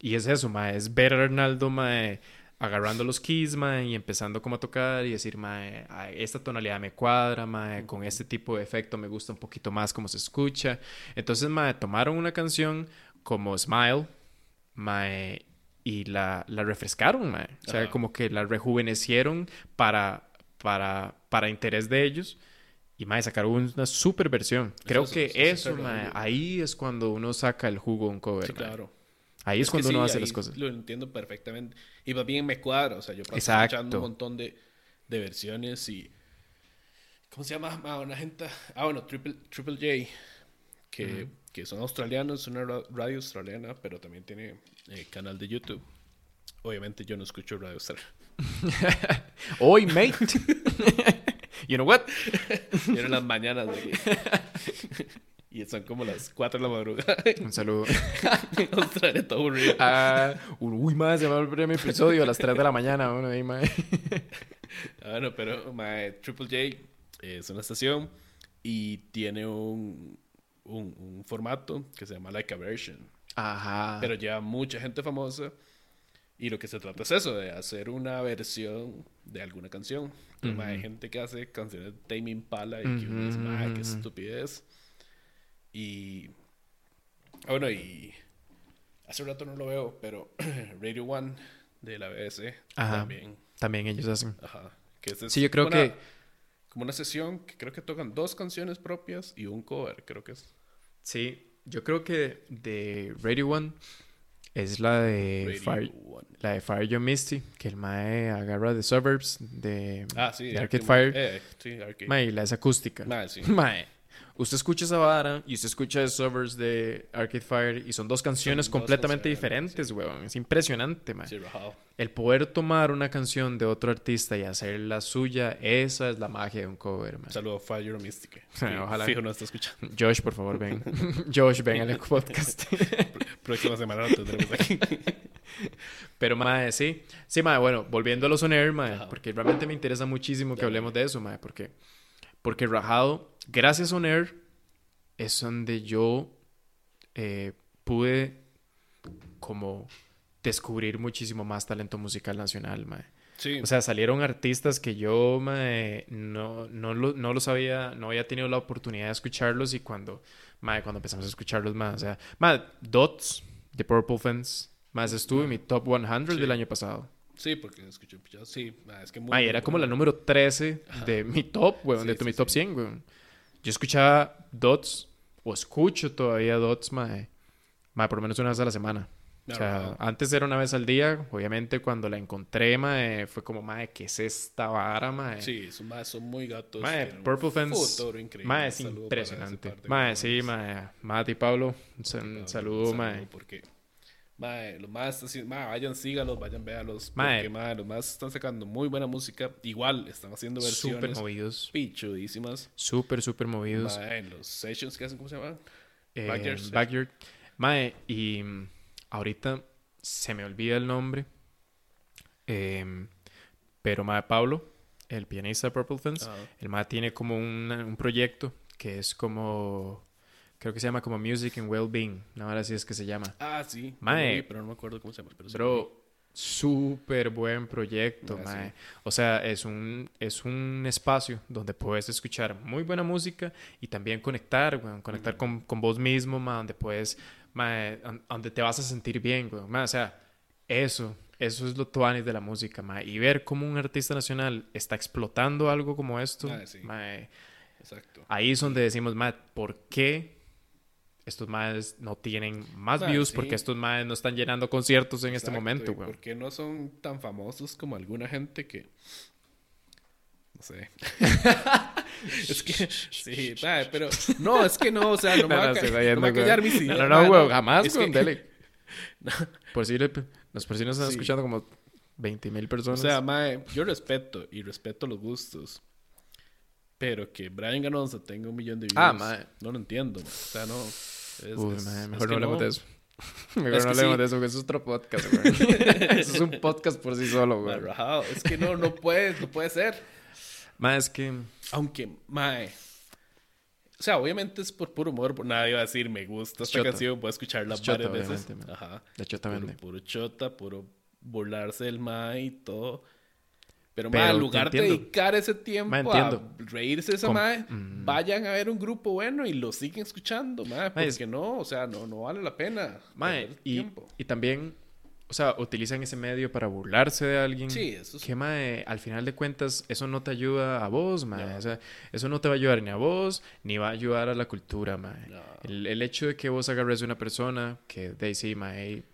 y es eso, mae. Es ver a Arnaldo, mae, agarrando los keys, mae, y empezando como a tocar y decir, mae, a esta tonalidad me cuadra, mae, con este tipo de efecto me gusta un poquito más cómo se escucha. Entonces, mae, tomaron una canción como Smile, mae, y la, la refrescaron, mae. O sea, como que la rejuvenecieron para, para, para interés de ellos. Y mae, sacaron una super versión. Creo eso, que eso mae, ahí es cuando uno saca el jugo de un cover. Sí, claro. Ahí es, cuando sí, uno hace las cosas. Lo entiendo perfectamente. Y más bien me cuadra. O sea, yo paso Exacto. escuchando un montón de, de versiones y. ¿Cómo se llama? Ah, una gente. Ah, bueno, Triple, Triple J. que, que son australianos, es una ra- radio australiana, pero también tiene eh, canal de YouTube. Obviamente yo no escucho radio australiana. Hoy, mate. you know what? Y eran las mañanas de aquí. Y son como las 4 de la madrugada. Un saludo. Australia todo aburrido. Ah, uy, más, se va volver mi episodio a las 3 de la mañana. Bueno, ahí, mae. Ah, Bueno, pero mae, Triple J es una estación y tiene un, un, un formato que se llama Like a Version. Ajá. Pero lleva mucha gente famosa. Y lo que se trata es eso, de hacer una versión de alguna canción. Entonces, mae, hay gente que hace canciones de Tame Impala y que uno dice, mae, qué estupidez. Y. ah, bueno, y. Hace rato no lo veo, pero Radio One de la BBC Ajá. también. También ellos hacen. Ajá. Que es Sí, yo creo una- que- Como una sesión que creo que tocan dos canciones propias y un cover, creo que es. Sí, yo creo que de Radio One es la de Radio Fire, One. la de Fire Your Misty, que el mae agarra de Suburbs de, Ah, sí. de Arcade Arcade Fire. Eh, sí, Arcade. Mae, la es acústica. Mae, sí. Mae, usted escucha esa vara y usted escucha Suburbs de Arcade Fire y son dos canciones Son dos completamente canciones, diferentes, weón. Es impresionante, mae. Sí, rajado. El poder tomar una canción de otro artista y hacerla suya, esa es la magia de un cover, mae. Un saludo a Fire Mystic. Ojalá. Fijo, no está escuchando. Josh, por favor, ven. Josh, ven al podcast. Próxima semana lo tendremos aquí. Pero, mae, sí. Sí, mae, bueno, volviendo a los on air, Ajá. porque realmente me interesa muchísimo que hablemos de eso, mae, porque, porque Rajado, gracias a on air, es donde yo eh, pude como descubrir muchísimo más talento musical nacional, mae. Sí. O sea, salieron artistas que yo mae, no, no, lo, no los había, no había tenido la oportunidad de escucharlos y cuando, mae, cuando empezamos a escucharlos más, o sea, mae, Dots de Purple Fence, más estuvo en mi top 100 del Sí. año pasado. sí, porque escuché un pichado. Sí, es que muy. Mae, era como la número 13 de mi top, weón, Sí, de tu- sí, mi top sí. 100, weón. Yo escuchaba Dots, o escucho todavía Dots, mae, mae, por lo menos una vez a la semana. O sea, antes era una vez al día. Obviamente, cuando la encontré, mae, fue como, mae, ¿qué es esta vara, mae? Sí, son, mae, son muy gatos. Mae, Purple Fence. Mae, es impresionante. Mae, sí, mae. Mati y Pablo, un saludo, mae. Porque, mae, los más están haciendo- mae, vayan, sígalos, vayan, véalos. Mae. Porque, mae, los más están sacando muy buena música. Igual, están haciendo Súper versiones movidos. pichudísimas. Súper, súper movidos. Mae, en los sessions que hacen, ¿cómo se llaman? Eh, Backyard. Backyard. Mae, y mm, ahorita se me olvida el nombre. Em, pero mae, Pablo, el pianista de Purple Fence, el mae tiene como un proyecto que es como. Creo que se llama como Music and Wellbeing. Ahora sí es que se llama. Ah, sí. Mae. vi, pero no me acuerdo cómo se llama. Pero sí Bro, súper buen proyecto, Ah, mae. sí. O sea, es un, es un espacio donde puedes escuchar muy buena música y también conectar, weón, conectar con, con vos mismo, mae, donde puedes, mae, on- donde te vas a sentir bien, weón. Mae, o sea, eso, eso es lo tuanis de la música, mae. Y ver cómo un artista nacional está explotando algo como esto, Ah, sí. mae. Exacto. ahí es donde decimos, mae, ¿por qué estos maes no tienen más Mae, views? sí. Porque estos maes no están llenando conciertos en este Exacto, momento, y weón. ¿Por qué no son tan famosos como alguna gente que... No sé. es que... Sí, mae, pero... No, es que no, o sea, no me No, va no, a, ca- no jodiendo, me va a güey. callar mis No, ideas. no, no, güey, jamás, güey, que- dele. Por si, le- nos, por si nos están Sí. escuchando como 20 mil O personas. sea, mae, yo respeto y respeto los gustos. Pero que Brian Ganosa tenga un millón de views. Ah, mae. No lo entiendo, mae. O sea, no. Es, Uy, es- es mejor no hablemos no. de eso. Mejor Es no hablemos sí. de eso, porque eso es otro podcast, güey. eso es un podcast por sí solo, güey. Mae, rajado. Es que no, no puede, no puede ser. Mae, es que... Aunque, mae. O sea, obviamente es por puro humor. por- Nadie va a decir, me gusta esta chota. canción, voy a escucharla Es chota, varias veces. man. Ajá. De hecho, Puro, también. puro chota, puro burlarse del mae y todo. Pero, Pero en lugar de dedicar ese tiempo a reírse de esa mae, Mm. vayan a ver un grupo bueno y lo siguen escuchando, mae. Porque es- no, o sea, no, no vale la pena. Perder y, también, o sea, utilizan ese medio para burlarse de alguien. Sí, eso sí. Que, mae, al final de cuentas, eso no te ayuda a vos. No. O sea, eso no te va a ayudar ni a vos, ni va a ayudar a la cultura. No. El, el hecho de que vos agarres a una persona que de ahí sí, mae,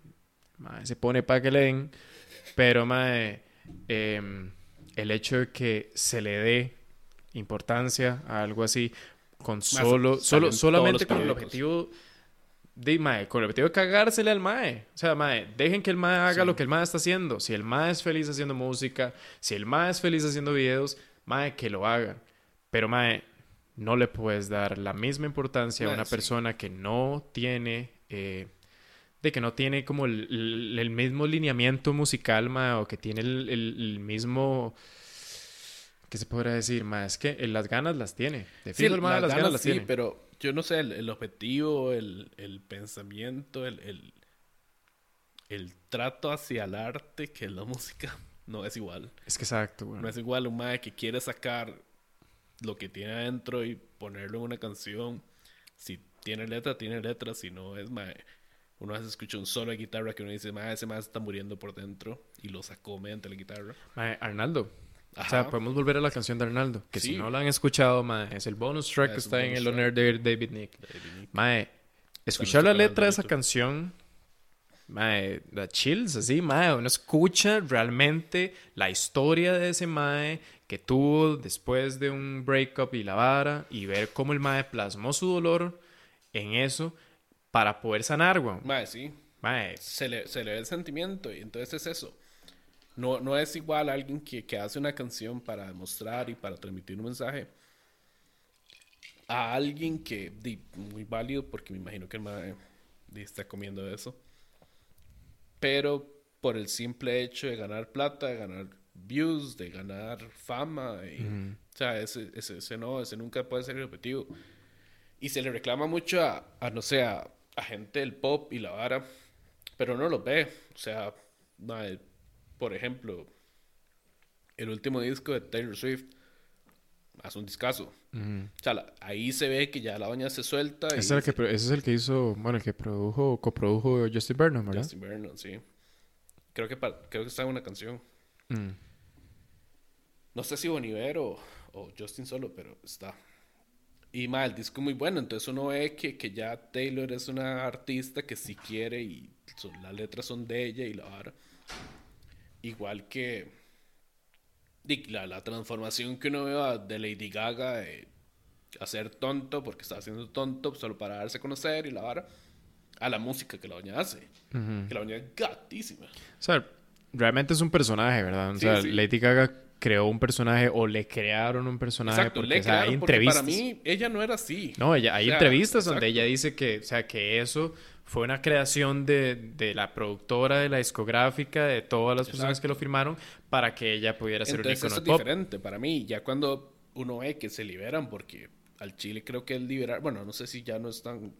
se pone para que le den, pero, mae, em, el hecho de que se le dé importancia a algo así, con solo, solo solamente con el objetivo de mae, con el objetivo de cagársele al mae. O sea, mae, dejen que el mae haga Sí. lo que el mae está haciendo. Si el mae es feliz haciendo música, si el mae es feliz haciendo videos, mae, que lo haga. Pero mae, no le puedes dar la misma importancia a una sí. persona que no tiene eh, de que no tiene como el, el- el mismo lineamiento musical, mae, o que tiene el, mismo ¿Qué se podrá decir, ma? Es que eh, las ganas las tiene. De Sí, el mae las ganas las sí, tiene. pero yo no sé, el, el objetivo, el, el pensamiento, el, el, trato hacia el arte que la música no es igual. Es que exacto, güey. No es igual un mae que quiere sacar lo que tiene adentro y ponerlo en una canción. Si tiene letra, tiene letra. Si no, es mae. Uno veces escucha un solo de guitarra que uno dice, mae, ese mae está muriendo por dentro y lo sacó mediante la guitarra. Mae, Arnaldo. O Ajá. sea, podemos volver a la canción de Arnaldo. Que si Sí. no la han escuchado, mae, es el bonus track Ah, que es está en el honor de David Nick. David Nick. Mae, escuchar la letra de esa canción, mae, da chills, así, mae. Uno escucha realmente la historia de ese mae que tuvo después de un breakup y la vara y ver cómo el mae plasmó su dolor en eso para poder sanar, weón. Mae, sí. Mae, se le, se le ve el sentimiento y entonces es eso. No, no es igual a alguien que, que hace una canción para demostrar y para transmitir un mensaje a alguien que, di, muy válido, porque me imagino que el mae, di, está comiendo eso, pero por el simple hecho de ganar plata, de ganar views, de ganar fama, y, o sea, ese, ese, ese no, ese nunca puede ser el objetivo. Y se le reclama mucho a, a, no sé, a, a gente del pop y la vara, pero no lo ve. O sea, por ejemplo, el último disco de Taylor Swift hace un discazo. O sea, la- ahí se ve que ya la doña se suelta. y ese es, el que, pro- ese es el que hizo, bueno, el que produjo, coprodujo Justin Vernon, ¿verdad? Justin Vernon, sí. Creo que, creo que está en una canción. Mm. No sé si Boniver o, o Justin solo, pero está. Y mal, el disco es muy bueno. Entonces uno ve que, que ya Taylor es una artista que si quiere y son- las letras son de ella y la vara. Igual que la, la transformación que uno ve de Lady Gaga de hacer tonto porque está haciendo tonto solo para darse a conocer y la vara. A la música que la doña hace. Que la doña es gatísima. O sea, realmente es un personaje, ¿verdad? O Sí, sea, sí. Lady Gaga creó un personaje o le crearon un personaje. Exacto, porque, le o sea, hay crearon porque entrevistas. para mí ella no era así. No, ella, hay O sea, entrevistas donde ella dice que, o sea, que eso fue una creación de, de la productora, de la discográfica, de todas las personas Exacto. que lo firmaron para que ella pudiera ser Entonces un eso icono es pop. diferente para mí. Ya cuando uno ve que se liberan, porque al Chile creo que es liberar, bueno, no sé si ya no están,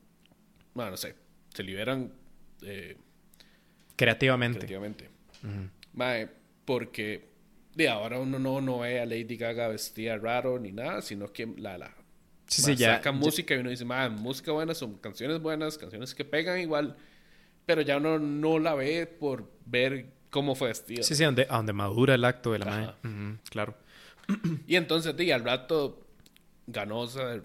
bueno, no sé, se liberan eh, Creativamente. creativamente. Mae, porque de ahora uno no, no ve a Lady Gaga vestida raro ni nada, sino que la, la Sí, sí, ya. saca ya- música y uno dice, música buena, son canciones buenas, canciones que pegan igual, pero ya uno no la ve por ver cómo fue vestida. Sí, sí, donde, donde madura el acto de la madre. Ujú, claro. Y entonces, di, al rato, Ganosa, el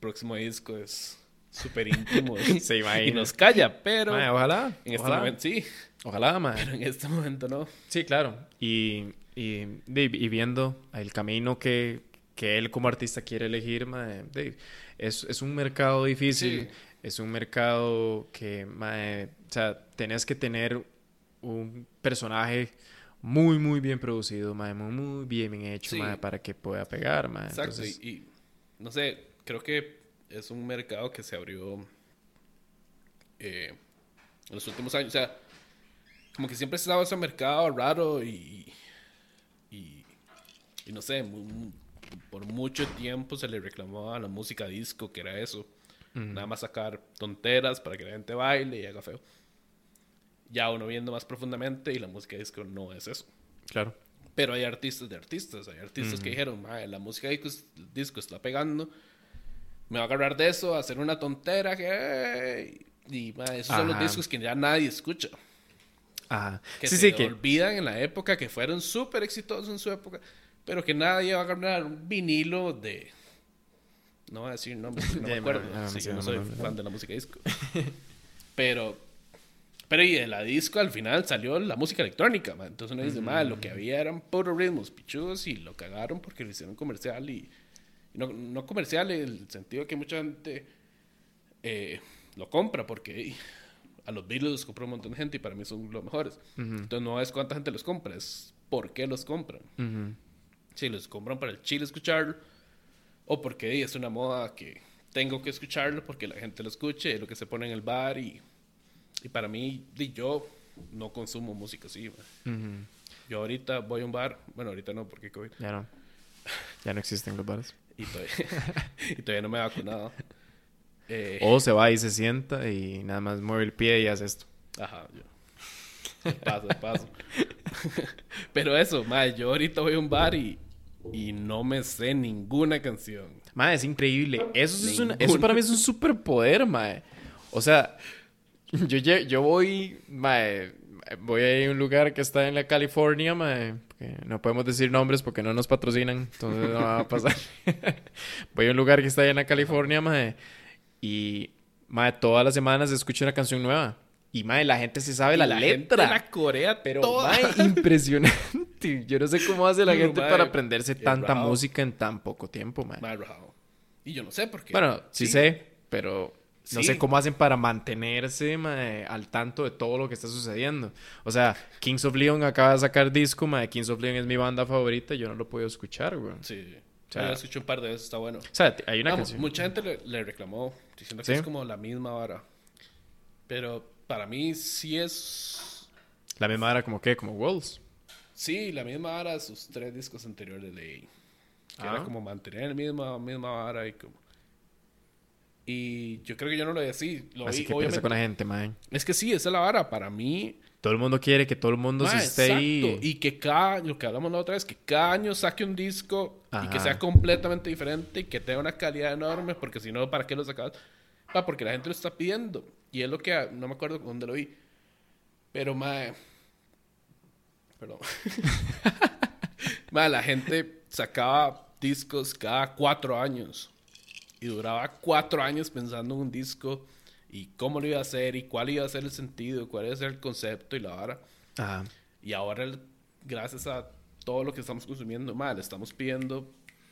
próximo disco es súper íntimo Se imagina. y nos calla, pero ojalá. en este ojalá. momento sí, Ojalá, mae. pero en este momento no. Sí, claro. Y, y, y viendo el camino que, que él como artista quiere elegir, de- es, es un mercado difícil. Sí. Es un mercado que, o sea, tenés que tener un personaje muy, muy bien producido, muy, muy bien hecho, Sí. para que pueda pegar. Exacto, Entonces, y, y, no sé, creo que es un mercado que se abrió eh, en los últimos años. O sea, como que siempre estaba ese mercado raro y, y no sé, mu- mu- por mucho tiempo se le reclamaba a la música disco que era eso. Nada más sacar tonteras para que la gente baile y haga feo. Ya uno viendo más profundamente y la música disco no es eso. claro. Pero hay artistas de artistas. Hay artistas que dijeron, "Mae, la música disco, disco está pegando. Me va a agarrar de eso, a hacer una tontera. Que... Y mae, esos son los Ajá. discos que ya nadie escucha. Ajá. Que sí, se sí, que... olvidan en la época, que fueron súper exitosos en su época. Pero que nadie va a agarrar un vinilo de... No voy a decir nombres, no me acuerdo. no, no, no, Sí, yo no, soy fan de la música disco. Pero... Pero y de la disco al final salió la música electrónica, man. Entonces uno dice, "Ma, lo que había eran puros ritmos pichudos y lo cagaron porque lo hicieron comercial y, No, no comercial en el sentido que mucha gente eh, lo compra porque a los Beatles los compra un montón de gente y para mí son los mejores. Entonces no es cuánta gente los compra, es por qué los compran. Ujú. Si los compran para el chile escucharlo o porque es una moda que tengo que escucharlo porque la gente lo escuche, es lo que se pone en el bar y, y para mí, di, yo no consumo música así. man. Ujú. Yo ahorita voy a un bar, bueno, ahorita no porque COVID, Ya no. Ya no existen los bares. y todavía, y todavía no me he vacunado. Eh, O se va y se sienta y nada más mueve el pie y hace esto. Ajá, yo. Paso, paso. Pero eso, madre, yo ahorita voy a un bar y, y no me sé ninguna canción. Mae, es increíble. Eso, es una- eso para mí es un superpoder, mae. O sea, yo, yo voy, mae, voy a ir a un lugar que está en la California, mae. no podemos decir nombres porque no nos patrocinan, entonces no va a pasar. voy a un lugar que está ahí en la California, mae. Y, mae, todas las semanas escucho una canción nueva. Y, mae, la gente se sabe Y la, gente letra. la corea Pero, toda. mae, impresionante. Yo no sé cómo hace la gente para aprenderse qué tanta música en tan poco tiempo. Mae, rajado. Y yo no sé por qué. Bueno, sí, sé, pero no Sí. sé cómo hacen para mantenerse mae, al tanto de todo lo que está sucediendo. O sea, Kings of Leon acaba de sacar disco, mae. Kings of Leon es mi banda favorita, yo no lo puedo escuchar, güey. Sí. O sea- yo lo escuché un par de veces, está bueno. O sea, hay una Ah, canción. Mucha gente le, le reclamó, diciendo que ¿Sí? es como la misma vara. Pero para mí sí es... La misma era como que, como Walls. Sí, la misma vara de sus tres discos anteriores de. Que Ah. era como mantener la misma, misma vara y como... Y yo creo que yo no lo vi así. Lo Así vi, que obviamente. con la gente, mae. Es que sí, esa es la vara. Para mí, Todo el mundo quiere que todo el mundo Ma, se esté ahí. exacto. Y que cada, lo que hablamos la otra vez, que cada año saque un disco y que sea completamente diferente y que tenga una calidad enorme, porque si no, ¿para qué lo sacabas? Ah, porque la gente lo está pidiendo. Y es lo que, no me acuerdo dónde lo vi. Pero, mae. Perdón. mae, la gente sacaba discos cada cuatro años. Y duraba cuatro años pensando en un disco y cómo lo iba a hacer y cuál iba a ser el sentido, cuál iba a ser el concepto y la vara. Ajá. Y ahora, gracias a todo lo que estamos consumiendo, mal, estamos pidiendo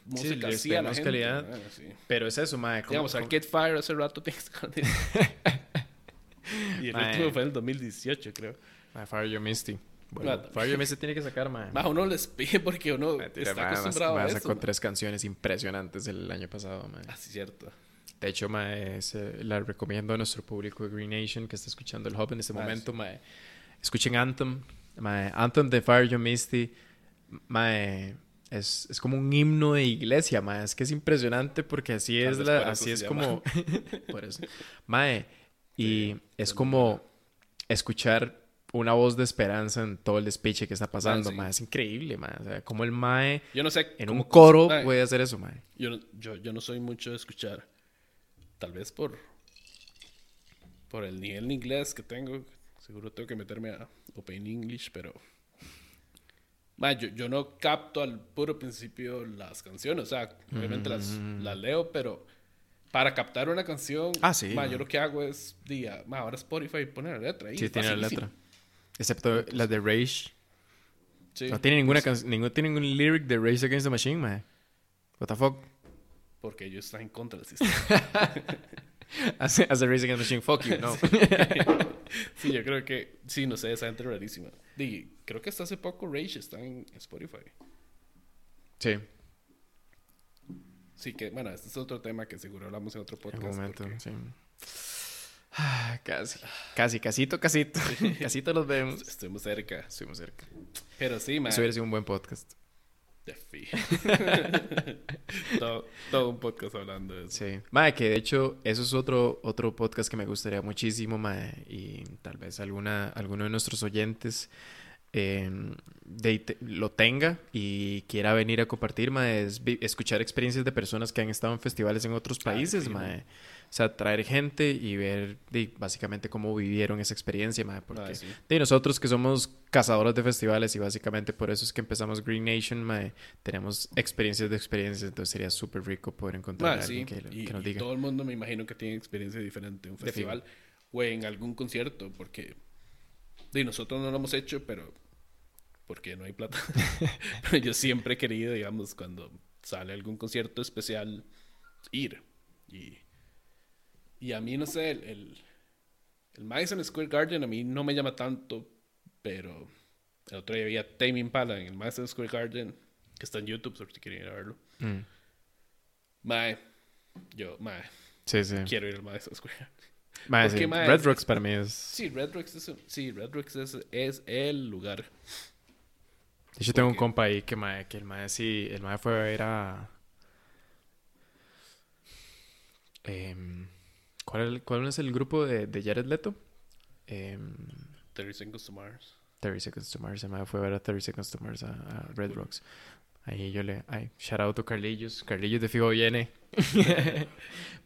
música le así a la gente. calidad. mae, sí. Pero es eso, como- Digamos, Arcade Fire hace rato tienes que- Y el Mae. último fue en el 2018, creo. mae, Fire Your Misty. Bueno, Ma- Fire Your Misty tiene que sacar, mae. Más uno les pide porque uno Mentira, está mae, acostumbrado mae, a eso. sacó mae. tres canciones impresionantes el año pasado, mae. Ah, sí, cierto. De hecho, mae, se- la recomiendo a nuestro público de Green Nation que está escuchando el Hub en este Ah, momento, mae. Escuchen Anthem, mae. Anthem de Fire Your Misty. Es, es como un himno de iglesia, mae. Es que es impresionante porque así es la, así es como, por eso, mae. Y Sí, es como escuchar una voz de esperanza en todo el despiche que está pasando, Ah, sí. mae. Es increíble, mae. O sea, como el mae Yo no sé. en un coro mae, puede hacer eso, mae. Yo, no- yo, yo no soy mucho de escuchar. Tal vez por. Por el nivel en inglés que tengo. Seguro tengo que meterme a Open English, pero. Yo, yo no capto al puro principio las canciones. O sea, obviamente las, las leo, pero. Para captar una canción. Ah, sí, ma, ma. yo lo que hago es. Día, ma, ahora Spotify pone la letra ahí. Sí, tiene la letra. Excepto las de Rage. Sí, No tiene ninguna canción, ningún, tiene ningún lyric de Rage Against the Machine, man. What the fuck? Porque ellos están en contra del sistema. Hace, hace Rage Against the Machine, fuck you, no. Sí, yo creo que. Sí, no sé, esa gente es rarísima. Di, creo que hasta hace poco Rage está en Spotify. sí, Sí, que bueno, este es otro tema que seguro hablamos en otro en podcast. un momento, porque sí. Casi, casi, casito, casito. casito los vemos. Estuvimos cerca. Estuvimos cerca. Pero sí, man. Eso hubiera sido un buen podcast. De fijo. todo, todo un podcast hablando de eso. Sí. Mae, que de hecho, eso es otro, otro podcast que me gustaría muchísimo, mae. Y tal vez alguna, alguno de nuestros oyentes eh, de- te- lo tenga y quiera venir a compartir, mae. Es escuchar experiencias de personas que han estado en festivales en otros Claro, países, fijo. mae. O sea, traer gente y ver básicamente cómo vivieron esa experiencia, mae. Porque Ah, sí. de nosotros que somos cazadores de festivales y básicamente por eso es que empezamos Green Nation, mae, tenemos experiencias de experiencias, entonces sería súper rico poder encontrar a sí. alguien que, y, que nos y diga. todo el mundo me imagino que tiene experiencia diferente en un De festival o en algún concierto, porque di, nosotros no lo hemos hecho, pero porque no hay plata. Pero yo siempre he querido, digamos, cuando sale algún concierto especial, ir. Y, y a mí, no sé, el, el, el Madison Square Garden a mí no me llama tanto, pero el otro día había Tame Impala en el Madison Square Garden, que está en YouTube, si quieren ir a verlo. Mm. Mae, yo, mae, Sí, sí. quiero ir al Madison Square Garden. Mae, Porque, sí. mae, Red Rocks para mí es... Sí, Red Rocks es, sí, Red Rocks es, es el lugar. Hecho, tengo un compa ahí que, mae, que el mae sí... El mae fue a ver a... em, ¿cuál, ¿Cuál es el grupo de, de Jared Leto? Em, 30 Seconds to Mars. 30 Seconds to Mars. El mae fue a ver a 30 Seconds to Mars a, a Red Rocks. Ahí yo le... Ay, shout out to Carlillos. Carlillos de Figo viene.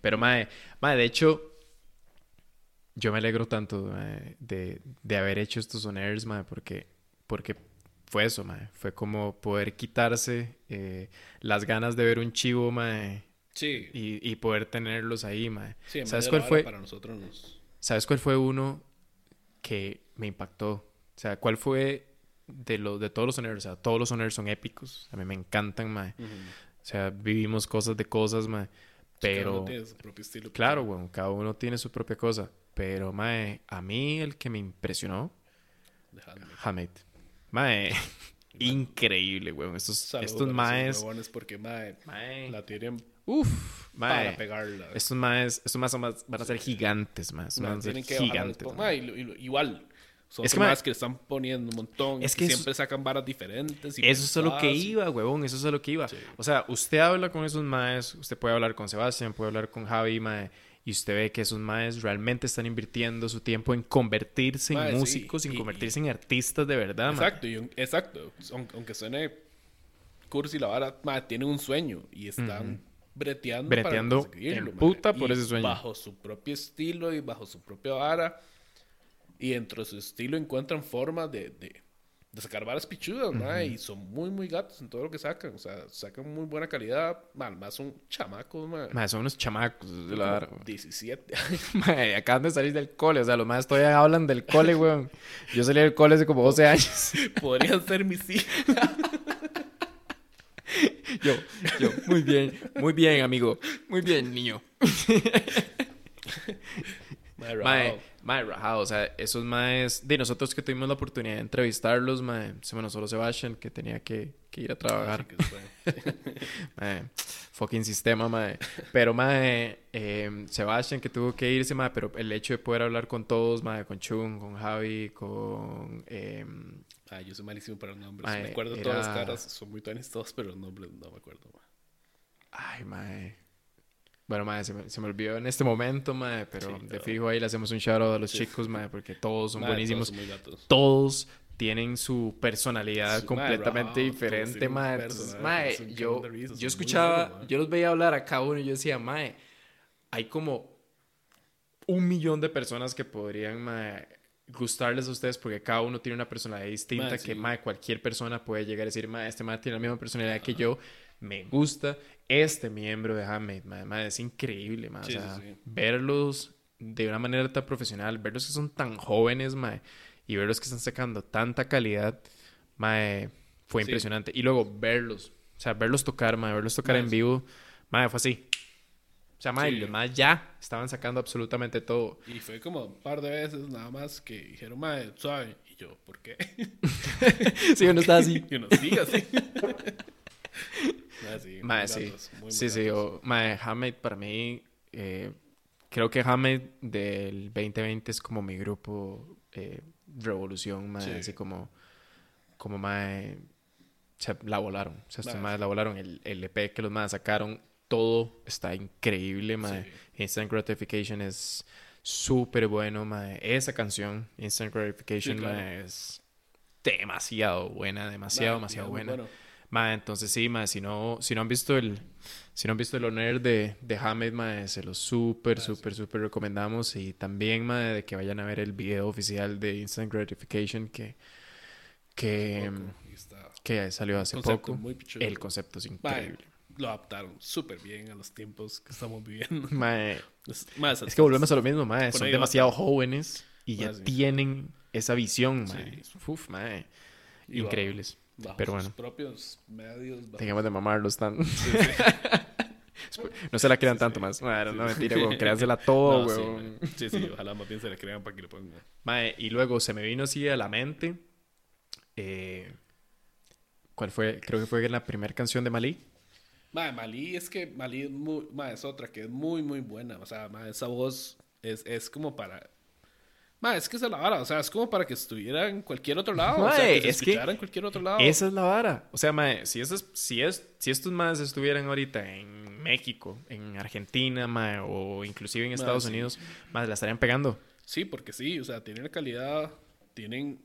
Pero, mae, mae, de hecho... Yo me alegro tanto de, de haber hecho estos on airs, mae, porque, porque fue eso, mae. Fue como poder quitarse eh, las ganas de ver un chivo, mae, Sí, y, y poder tenerlos ahí, mae. sí en ¿Sabes cuál fue? Para nosotros nos... ¿Sabes cuál fue uno que me impactó? O sea, ¿cuál fue de los de todos los honores? O sea, todos los honores son épicos. A mí me encantan, mae. Ujú. O sea, vivimos cosas de cosas, mae. Sí, cada Pero, uno tiene su propio estilo. claro, weón, cada uno tiene su propia cosa. Pero, mae, a mí el que me impresionó, Dejadme. Hamid. Mae, increíble, weón. Estos, Saludos estos maes. porque, mae, Mae. la tienen Uf, mae. para pegarla. Estos maes, estos más- van a ser gigantes, más. Mae, Van a ser tienen que gigantes. mae. igual. Son Es que, más que le están poniendo un montón. es que eso- siempre sacan varas diferentes. y Eso es a lo que iba, huevón, eso es a lo que iba. Sí. O sea, usted habla con esos maes, usted puede hablar con Sebastián, puede hablar con Javi, mae, y usted ve que esos maes realmente están invirtiendo su tiempo en convertirse Mae, en sí, músicos, en y- convertirse en artistas de verdad, mae. Exacto, exacto. Aun- Aunque suene cursi la vara, mae, tienen un sueño y están breteando, Breteando para en puta por ese sueño. Bajo su propio estilo y bajo su propia vara. Y dentro de su estilo encuentran formas de, de, de sacar varas pichudas, mae, y son muy, muy gatos en todo lo que sacan. O sea, sacan muy buena calidad. Mal, más son chamacos, mae. Mae, son unos chamacos, de la vara, Como mae. 17 años. Mae, acaban de salir del cole, o sea, los maes todavía hablan del cole, weón. Yo salí del cole hace como 12 años. Podrían ser mis hijos. Yo, yo, muy bien, muy bien, amigo. Muy bien, niño. Mae, Mae, rajado. o sea, esos maes, de nosotros que tuvimos la oportunidad de entrevistarlos, mae, bueno, solo Sebastián, que tenía que, que ir a trabajar, fue. mae, fucking sistema, mae, pero, mae, eh, Sebastián que tuvo que irse, mae, pero el hecho de poder hablar con todos, mae, con Chung, con Javi, con, eh, Ah, yo soy malísimo para los nombres. Mae, me acuerdo todas las era- caras, son muy todos, pero los nombres no me acuerdo. mae. ay, mae, bueno, mae, se me, se me olvidó en este momento, mae, pero Sí, de fijo ahí le hacemos un shout out a los Sí. chicos, mae, porque todos son buenísimos. todos tienen su personalidad Sí, completamente diferente, un Entonces, son yo, yo escuchaba, yo los veía hablar a cada uno y yo decía, mae, hay como un millón de personas que podrían, mae, gustarles a ustedes porque cada uno tiene una personalidad distinta que, sí. cualquier persona puede llegar a decir, mae, este mae tiene la misma personalidad que yo, me gusta este miembro de Handmaid, mae, mae, es increíble, mae, Sí, o sea, sí. verlos de una manera tan profesional, verlos que son tan jóvenes, mae, y verlos que están sacando tanta calidad, mae, fue Sí. impresionante. Y luego verlos, o sea, verlos tocar, mae, verlos tocar en vivo, mae, fue así. O sea, Sí. los más ya estaban sacando absolutamente todo. Y fue como un par de veces nada más que dijeron, mae, suave. Y yo, ¿por qué? sí, uno está así. y uno sigue así. Mae, sí, Mae, sí. muy, muy Sí, sí, o, mae, para mí, eh, creo que Handmaid del 2020 es como mi grupo eh, Revolución, mae, Sí. así como, como mae, se la volaron, o sea, estos Mae, la volaron, el, el EP que los maes sacaron, todo está increíble, mae, Sí. Instant Gratification es súper bueno, mae, esa canción, Instant Gratification, Sí, claro. mae, es demasiado buena, demasiado, demasiado buena. bueno. Ma, entonces sí, ma, si no, si no han visto el, si no han visto el honor de, de Hamed, ma, se lo súper, súper, súper recomendamos. Y también, ma, de que vayan a ver el video oficial de Instant Gratification que, que, que salió hace poco. muy. El concepto es Mae, increíble. lo adaptaron súper bien a los tiempos que estamos viviendo. Ma, Es, mae, es que volvemos a lo mismo, ma, Por son demasiado jóvenes y ya sí. tienen esa visión, ma. Sí. Uf, increíbles. Bajo Pero sus bueno. propios medios. bajo- Dejemos de mamarlos tan. Sí, sí. no se la crean Sí, tanto más. Bueno, Sí, no mentira, weón. Créansela todo, No, sí, weón. sí, sí, ojalá más bien se le crean para que le pongan. Mae, y luego se me vino así a la mente. eh, ¿Cuál fue? Creo que fue la primera canción de Malí. Mae, Malí es que Malí es, muy, mae, es otra que es muy, muy buena. O sea, mae, esa voz es, es como para. Mae, es que esa es la vara. O sea, es como para que estuviera en cualquier otro lado. o sea, que se es que escuchara en cualquier otro lado. Esa es la vara. O sea, mae, si, esos, si, es, si estos más estuvieran ahorita en México, en Argentina, mae, o inclusive en Estados sí. Unidos, más la estarían pegando. Sí, porque sí. O sea, tienen la calidad, tienen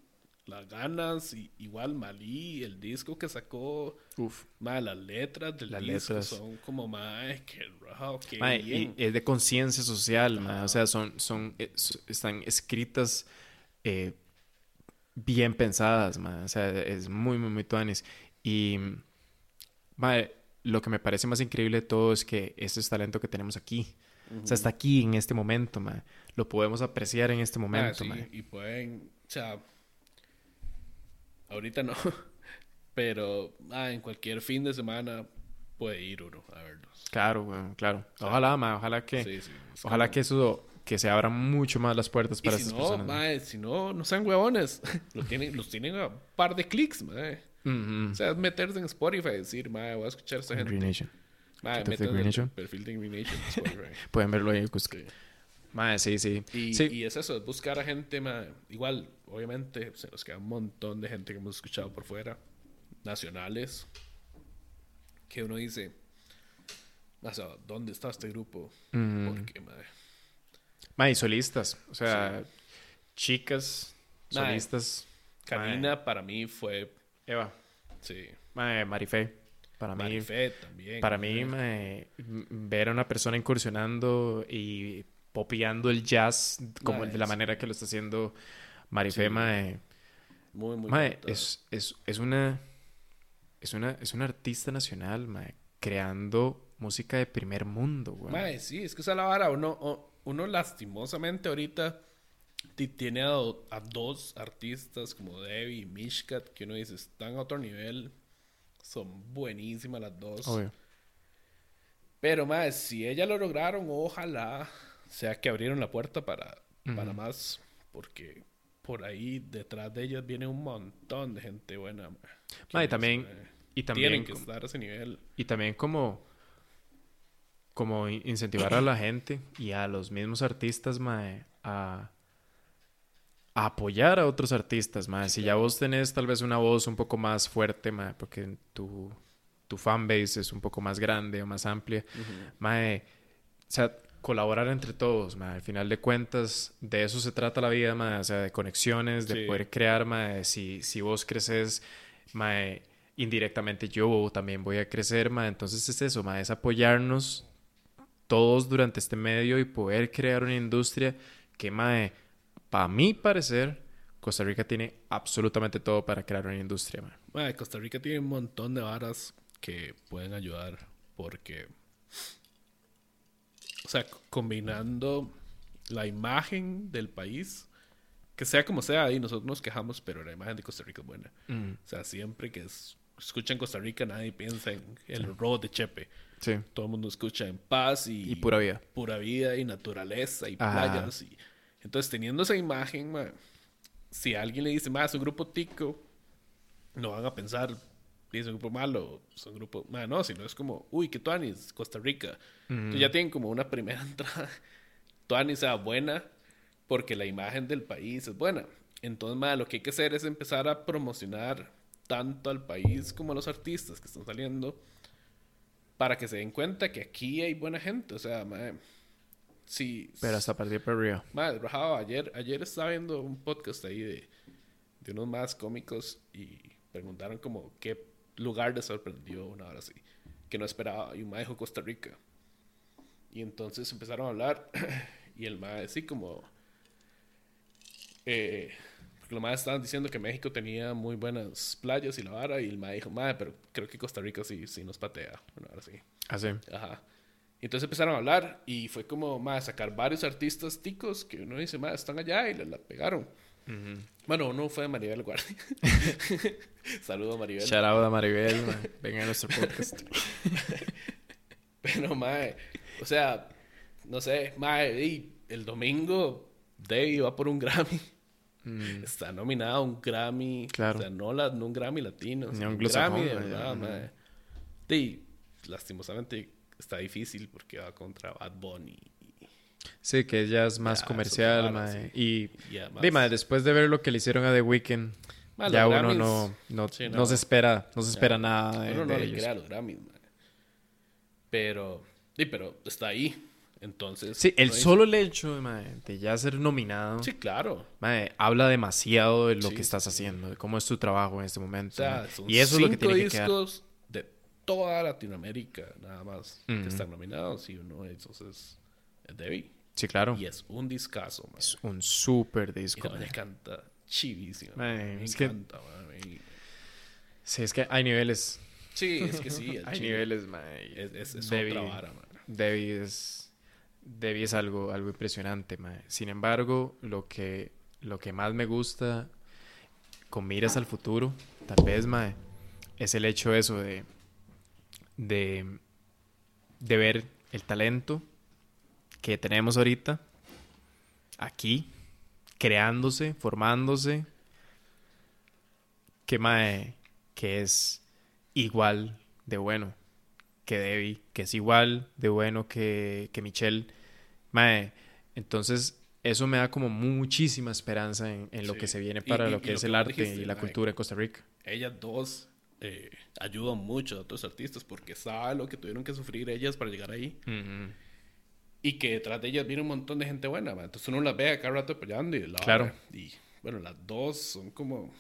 las ganas. Y, igual Malí, el disco que sacó. Uf. Mae, las letras del Las disco letras. son como, qué raro, qué Mae, y bien. es de conciencia social, mae. O sea, son, son, eh, están escritas eh, bien pensadas, mae. O sea, es muy, muy, muy tuanis. Y, mae, lo que me parece más increíble de todo es que ese es talento que tenemos aquí. O sea, está aquí en este momento, mae. Lo podemos apreciar en este Ah, momento, sí, mae. y pueden, o sea, ahorita no, pero ah, en cualquier fin de semana puede ir uno a verlos. Claro, weón, claro. Ojalá, mae, ojalá que, Sí, sí, es ojalá como- que eso, que se abran mucho más las puertas Y para si estas no, personas. mae. mae, si no, no sean huevones. los, tienen, los tienen a par de clics, mae. Ujú. O sea, es meterse en Spotify y decir, mae, voy a escuchar a esta gente. Green Nation. Mae, ¿Tú te métanse Green en Nation? el perfil de Green Nation en Spotify. Pueden verlo ahí. pues, Sí. Mae, sí, sí. Y, sí. y es eso, es buscar a gente, mae, igual, obviamente, se nos queda un montón de gente que hemos escuchado por fuera, nacionales, que uno dice, o sea, ¿dónde está este grupo? Mm. Porque, mae, Mae, solistas. O sea, chicas, Mae. solistas. Karina para mí fue, Eva. sí, Mae, Marifé. Para mí, Marifé también. para mí, mae. ver a una persona incursionando y popeando el jazz como de la manera que lo está haciendo Marifé, Sí. mae. muy, muy Mae, es, es, es una es una es una artista nacional, mae, creando música de primer mundo, güey. Mae, sí, es que esa es la vara. Uno, uno lastimosamente ahorita ti- tiene a, do- a dos artistas como Debbie y Mishkat que uno dice están a otro nivel. Son buenísimas las dos. Obvio. Pero, mae, si ellas lo lograron, ojalá sea que abrieron la puerta para, más. Porque por ahí detrás de ellas viene un montón de gente buena. Mae, uno también y también tienen que como- estar a ese nivel. Y también como, como in- incentivar a la gente y a los mismos artistas, mae, a, a apoyar a otros artistas, mae. Si ya vos tenés tal vez una voz un poco más fuerte, mae, porque tu, tu fanbase es un poco más grande o más amplia, mae, o sea, colaborar entre todos, mae. Al final de cuentas, de eso se trata la vida, mae. O sea, de conexiones, de Sí. poder crear, mae. Si, si vos creces, mae, indirectamente yo también voy a crecer, mae. Entonces es eso, mae. Es apoyarnos todos durante este medio y poder crear una industria que, mae, para mi parecer, Costa Rica tiene absolutamente todo para crear una industria, mae. Mae, Costa Rica tiene un montón de varas que pueden ayudar porque, o sea, combinando la imagen del país, que sea como sea, y nosotros nos quejamos, pero la imagen de Costa Rica es buena. Mm, O sea, siempre que es- escuchan Costa Rica, nadie piensa en el road de Chepe. sí. Todo el mundo escucha en paz y, Y pura vida. pura vida y naturaleza y Ajá. playas. Y... Entonces, teniendo esa imagen, ma, si alguien le dice, más es un grupo tico, no van a pensar, es un grupo malo, es un grupo, ma, no, sino es como, uy, que Tuanis, Costa Rica. Entonces ya tienen como una primera entrada. Tuanis sea buena porque la imagen del país es buena. Entonces, ma, lo que hay que hacer es empezar a promocionar tanto al país como a los artistas que están saliendo para que se den cuenta que aquí hay buena gente. O sea, mae, si... Pero hasta partir para arriba. Madre, rajado, ayer, ayer estaba viendo un podcast ahí de, de unos más cómicos y preguntaron como qué lugar les sorprendió una hora así, que no esperaba. Y un mae dijo Costa Rica. Y entonces empezaron a hablar y el mae sí como... Eh, porque los maes estaban diciendo que México tenía muy buenas playas y la vara y el mae dijo, mae, pero creo que Costa Rica sí, sí nos patea. Bueno, ahora sí. Así. Ajá. Y entonces empezaron a hablar y fue como más sacar varios artistas ticos que uno dice, más están allá y le la pegaron. Bueno, uno fue Maribel Guardia. Saludo a Maribel. Shout out a Maribel, mae. Venga a nuestro podcast. Pero, mae, o sea, no sé, mae, y el domingo Dave va por un Grammy. Está nominado a un Grammy. Mm. Claro. O sea, no, la, no un Grammy latino. Ni un un Grammy de mae, verdad, ujú. mae. Y lastimosamente está difícil porque va contra Bad Bunny. Sí, que ella es más Ya, comercial, mae. sí. Y, Y además- di, mae, después de ver lo que le hicieron a The Weeknd, Mae, ya uno Grammys, no, no, sí, no no. se espera, no se espera nada de, Uno no de le ellos. crea los Grammys. Pero, sí, pero está ahí. Entonces. Sí, el solo el hecho mae, de ya ser nominado, Sí, claro. mae, habla demasiado de lo Sí, que estás haciendo, de cómo es tu trabajo en este O momento. sea, mae. son Y eso es lo que cinco tiene que quedar. discos de toda Latinoamérica, nada más, Ujú. que están nominados. Y uno de esos es, es Debbie. Sí, claro. Y es un discazo, man. Es un súper Y disco. maña canta chivísimo. Man. Me que- encanta, man. Me- Sí, es que hay niveles. Sí, es que sí. hay chile niveles, mae. Es, es, es Debbie- otra vara, man. Debbie es, Debbie es algo, algo impresionante, mae. Sin embargo, lo que, lo que más me gusta con miras al futuro, tal vez, mae, es el hecho eso de, de, de ver el talento que tenemos ahorita aquí, creándose, formándose, que mae, que es igual de bueno que Debbie, que es igual de bueno que, que Michelle. Mae, entonces eso me da como muchísima esperanza en, en lo Sí. que se viene para y- lo y que es que el arte dijiste, y la cultura en Costa Rica. Ellas dos eh, ayudan mucho a otros artistas porque saben lo que tuvieron que sufrir ellas para llegar ahí. Y que detrás de ellas viene un montón de gente buena, man. Entonces uno las ve a cada rato apoyando y la Claro. Y bueno, las dos son como. O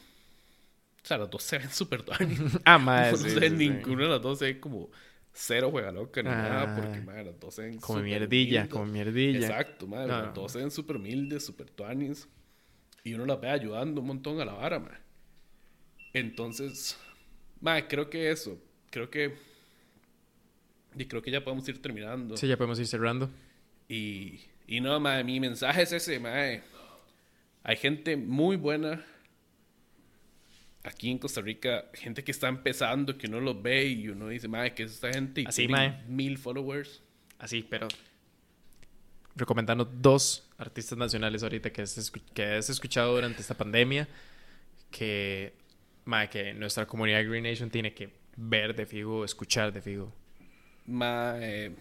sea, las dos se ven súper. Ah, mae, no sí, sé, sí, sí. ninguna de las dos se ve como cero juega loca ni Ah. nada. Porque, man, las dos se ven Como mierdilla, humildes. como mierdilla. Exacto, man. No, Las no. dos se ven súper humildes, súper tuanis. Y uno las ve ayudando un montón a la vara, man. Entonces, man, creo que eso. Creo que. Y creo que ya podemos ir terminando. Sí, ya podemos ir cerrando. Y, y no, mae, mi mensaje es ese, mae. Hay gente muy buena aquí en Costa Rica, gente que está empezando, que uno los ve y uno dice, mae, que es esta gente y Así, mae. mil followers. Así, pero recomendando dos artistas nacionales ahorita que has, que has escuchado durante esta pandemia que, mae, que nuestra comunidad Green Nation tiene que ver de Figo, escuchar de Figo. Mae, mae,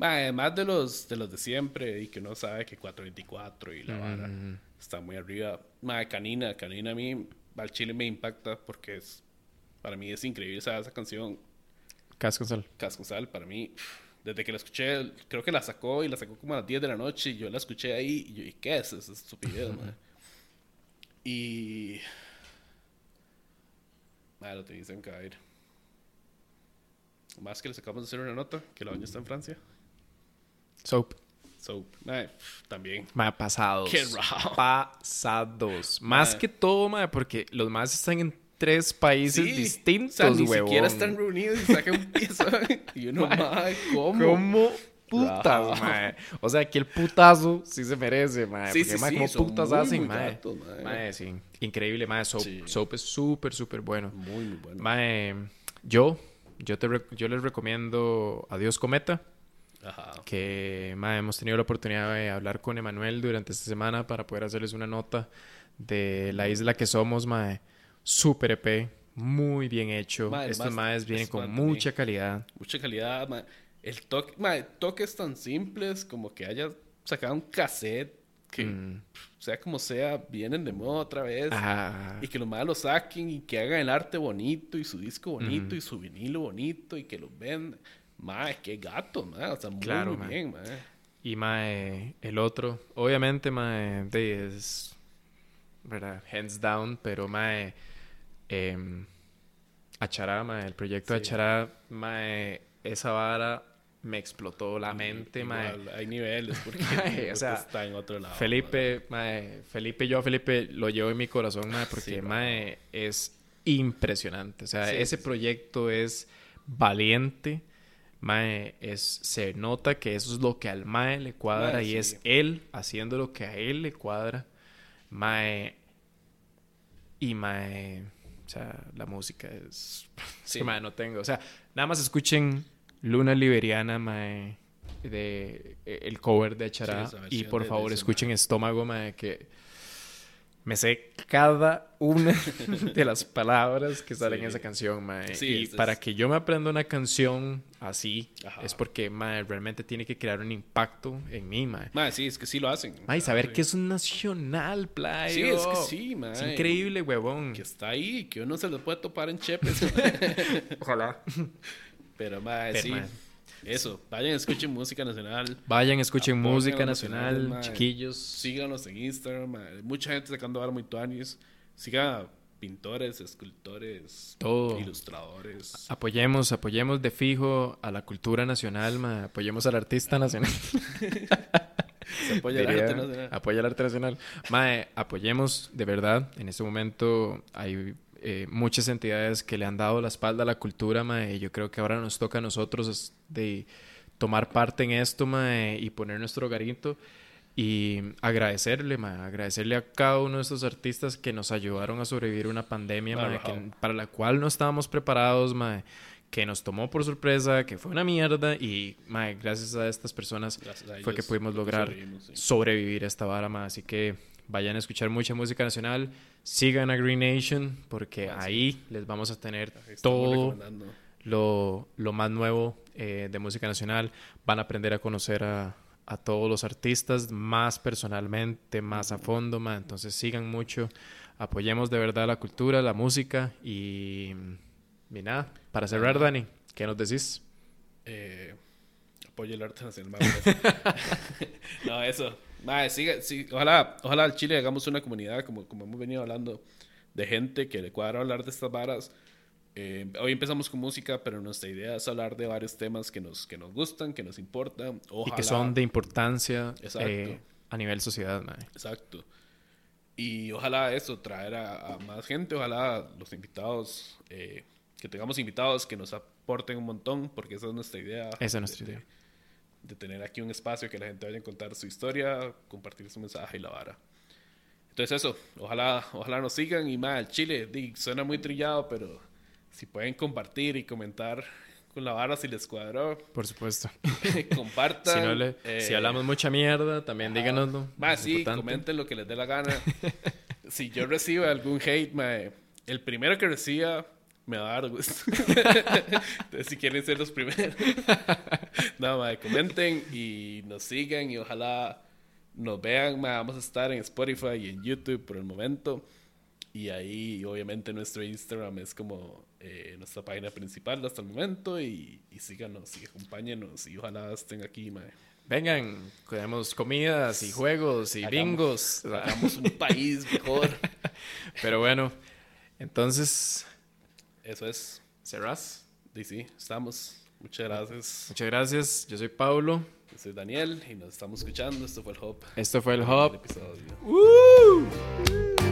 además de los, de los de siempre y que uno sabe que 424 y la vara Mm. está muy arriba. Canina, Canina a mí al chile me impacta porque es, para mí es increíble esa, esa canción. Casconsal. Casconsal, para mí, desde que la escuché, creo que la sacó y la sacó como a las 10 de la noche y yo la escuché ahí y yo, ¿y qué es esa estupidez, man? Y... Madre, lo te dicen caer. Más que les acabamos de hacer una nota, que la doña está en Francia. Soap. So, madre, pf, también. Mae, pasados. Qué raro. Pasados. Más Mae. que todo, mae, porque los más están en tres países Sí, distintos, o sea, ni huevón. siquiera están reunidos y sacan un piso. y uno, madre, ¿cómo? ¿Cómo putas, Raro. mae? O sea, que el putazo sí se merece, mae. Sí, porque, sí, mae, sí, ¿cómo son putas muy, hacen, muy mae? gatos, mae. Mae, sí. Increíble, mae. Soap. Soap es súper, súper bueno. Muy, muy bueno. Mae, yo, yo, te re- yo les recomiendo Adiós Cometa. Ajá. que mae, hemos tenido la oportunidad de hablar con Emanuel durante esta semana para poder hacerles una nota de la isla que somos, mae. Super EP, muy bien hecho. Mae, Estos maes vienen es con mucha calidad. mucha calidad, ma. El toque, ma, toques tan simples como que haya sacado un cassette que, Mm. sea como sea, vienen de moda otra vez. Ajá. Y que los más lo saquen y que hagan el arte bonito y su disco bonito y su vinilo bonito y que lo vendan. Ma, qué gato, ma. O sea, muy, Claro, muy bien, ma. Y mae, el otro, obviamente, mae, de es, ¿verdad? Hands down, pero mae, em, Achará, mae, el proyecto de Sí. Achará, mae, esa vara me explotó la mente, mae. Hay niveles porque Mae, o sea, está en otro lado. Felipe, mae, Felipe, yo a Felipe lo llevo en mi corazón, mae, porque Sí, mae es impresionante. O sea, Sí, ese proyecto es valiente. Mae, es, se nota que eso es lo que al Mae le cuadra Mae, y sí. es él haciendo lo que a él le cuadra. Mae. Y mae. O sea, la música es. Sí. Mae, no tengo. O sea, nada más escuchen Luna Liberiana, mae. De, el cover de Chará. Sí, y por favor, escuchen Estómago, mae, que. Me sé cada una de las palabras que salen Sí. en esa canción, mae. Sí, y es- para es- que yo me aprenda una canción así, Ajá. es porque, mae, realmente tiene que crear un impacto en mí, mae. Mae, sí, es que sí lo hacen. Mae, saber Sí. que es un nacional, playo. Sí, es que sí, mae. Es increíble, huevón. Que está ahí, que uno se lo puede topar en Chepes. Ojalá. Pero, mae, Pero, sí. mae. Eso, vayan, escuchen música nacional. Vayan, escuchen Apoyen música nacional, chiquillos. Síganos en Instagram. Mucha gente sacando ahora muy tuanis. Sigan pintores, escultores, Todo. ilustradores. Apoyemos, apoyemos de fijo a la cultura nacional. Apoyemos al artista nacional. Se apoya el arte nacional. Apoya el arte nacional. Mae, apoyemos, de verdad. En este momento hay eh, muchas entidades que le han dado la espalda a la cultura, mae. Y yo creo que ahora nos toca a nosotros de tomar parte en esto, mae, y poner nuestro garito. Y agradecerle, mae, agradecerle a cada uno de estos artistas que nos ayudaron a sobrevivir una pandemia, mae, que- para la cual no estábamos preparados, mae, que nos tomó por sorpresa, que fue una mierda. Y, mae, gracias a estas personas a fue que pudimos lograr sobrevivir a esta vara más. Así que vayan a escuchar mucha música nacional. Sigan a Green Nation porque Ah, sí. ahí les vamos a tener todo lo, lo más nuevo eh, de música nacional. Van a aprender a conocer a, a todos los artistas más personalmente, más a fondo. ma. Entonces sigan mucho. Apoyemos de verdad la cultura, la música y, y nada. Para cerrar, Dani, ¿qué nos decís? Eh, apoyo el arte nacional. no, eso. Mae, siga, ojalá, ojalá al Chile hagamos una comunidad, como, como hemos venido hablando, de gente que le cuadra hablar de estas varas. Eh, hoy empezamos con música, pero nuestra idea es hablar de varios temas que nos, que nos gustan, que nos importan. Y Ojalá, que son de importancia eh, a nivel sociedad. ma. Exacto. Y ojalá eso, traer a, a más gente, ojalá los invitados, eh, que tengamos invitados que nos aporten un montón, porque esa es nuestra idea. Esa es nuestra de- idea. De tener aquí un espacio que la gente vaya a contar su historia, compartir su mensaje y la vara. Entonces eso, ojalá, ojalá nos sigan y más, Chile, di, suena muy trillado, pero si pueden compartir y comentar con la vara si les cuadró, Por supuesto. compartan. Si, no le- eh, si hablamos mucha mierda, también díganoslo. Más sí, importante. comenten lo que les dé la gana. si yo recibo algún hate, mae, el primero que reciba me va a dar gusto. Entonces, si quieren ser los primeros, no, mae, comenten y nos sigan y ojalá nos vean. mae. Vamos a estar en Spotify y en YouTube por el momento. Y ahí, obviamente, nuestro Instagram es como eh, nuestra página principal hasta el momento. Y, y síganos y acompáñenos. Y ojalá estén aquí, mae. Vengan, tenemos comidas y juegos y Hagamos- bingos. Hagamos un país mejor. Pero bueno, entonces, Eso es. Y sí, estamos. Muchas gracias. Muchas gracias. Yo soy Paulo. Yo soy Daniel y nos estamos escuchando. Esto fue el Hop. Esto fue el El Hub. episodio. ¡Woo!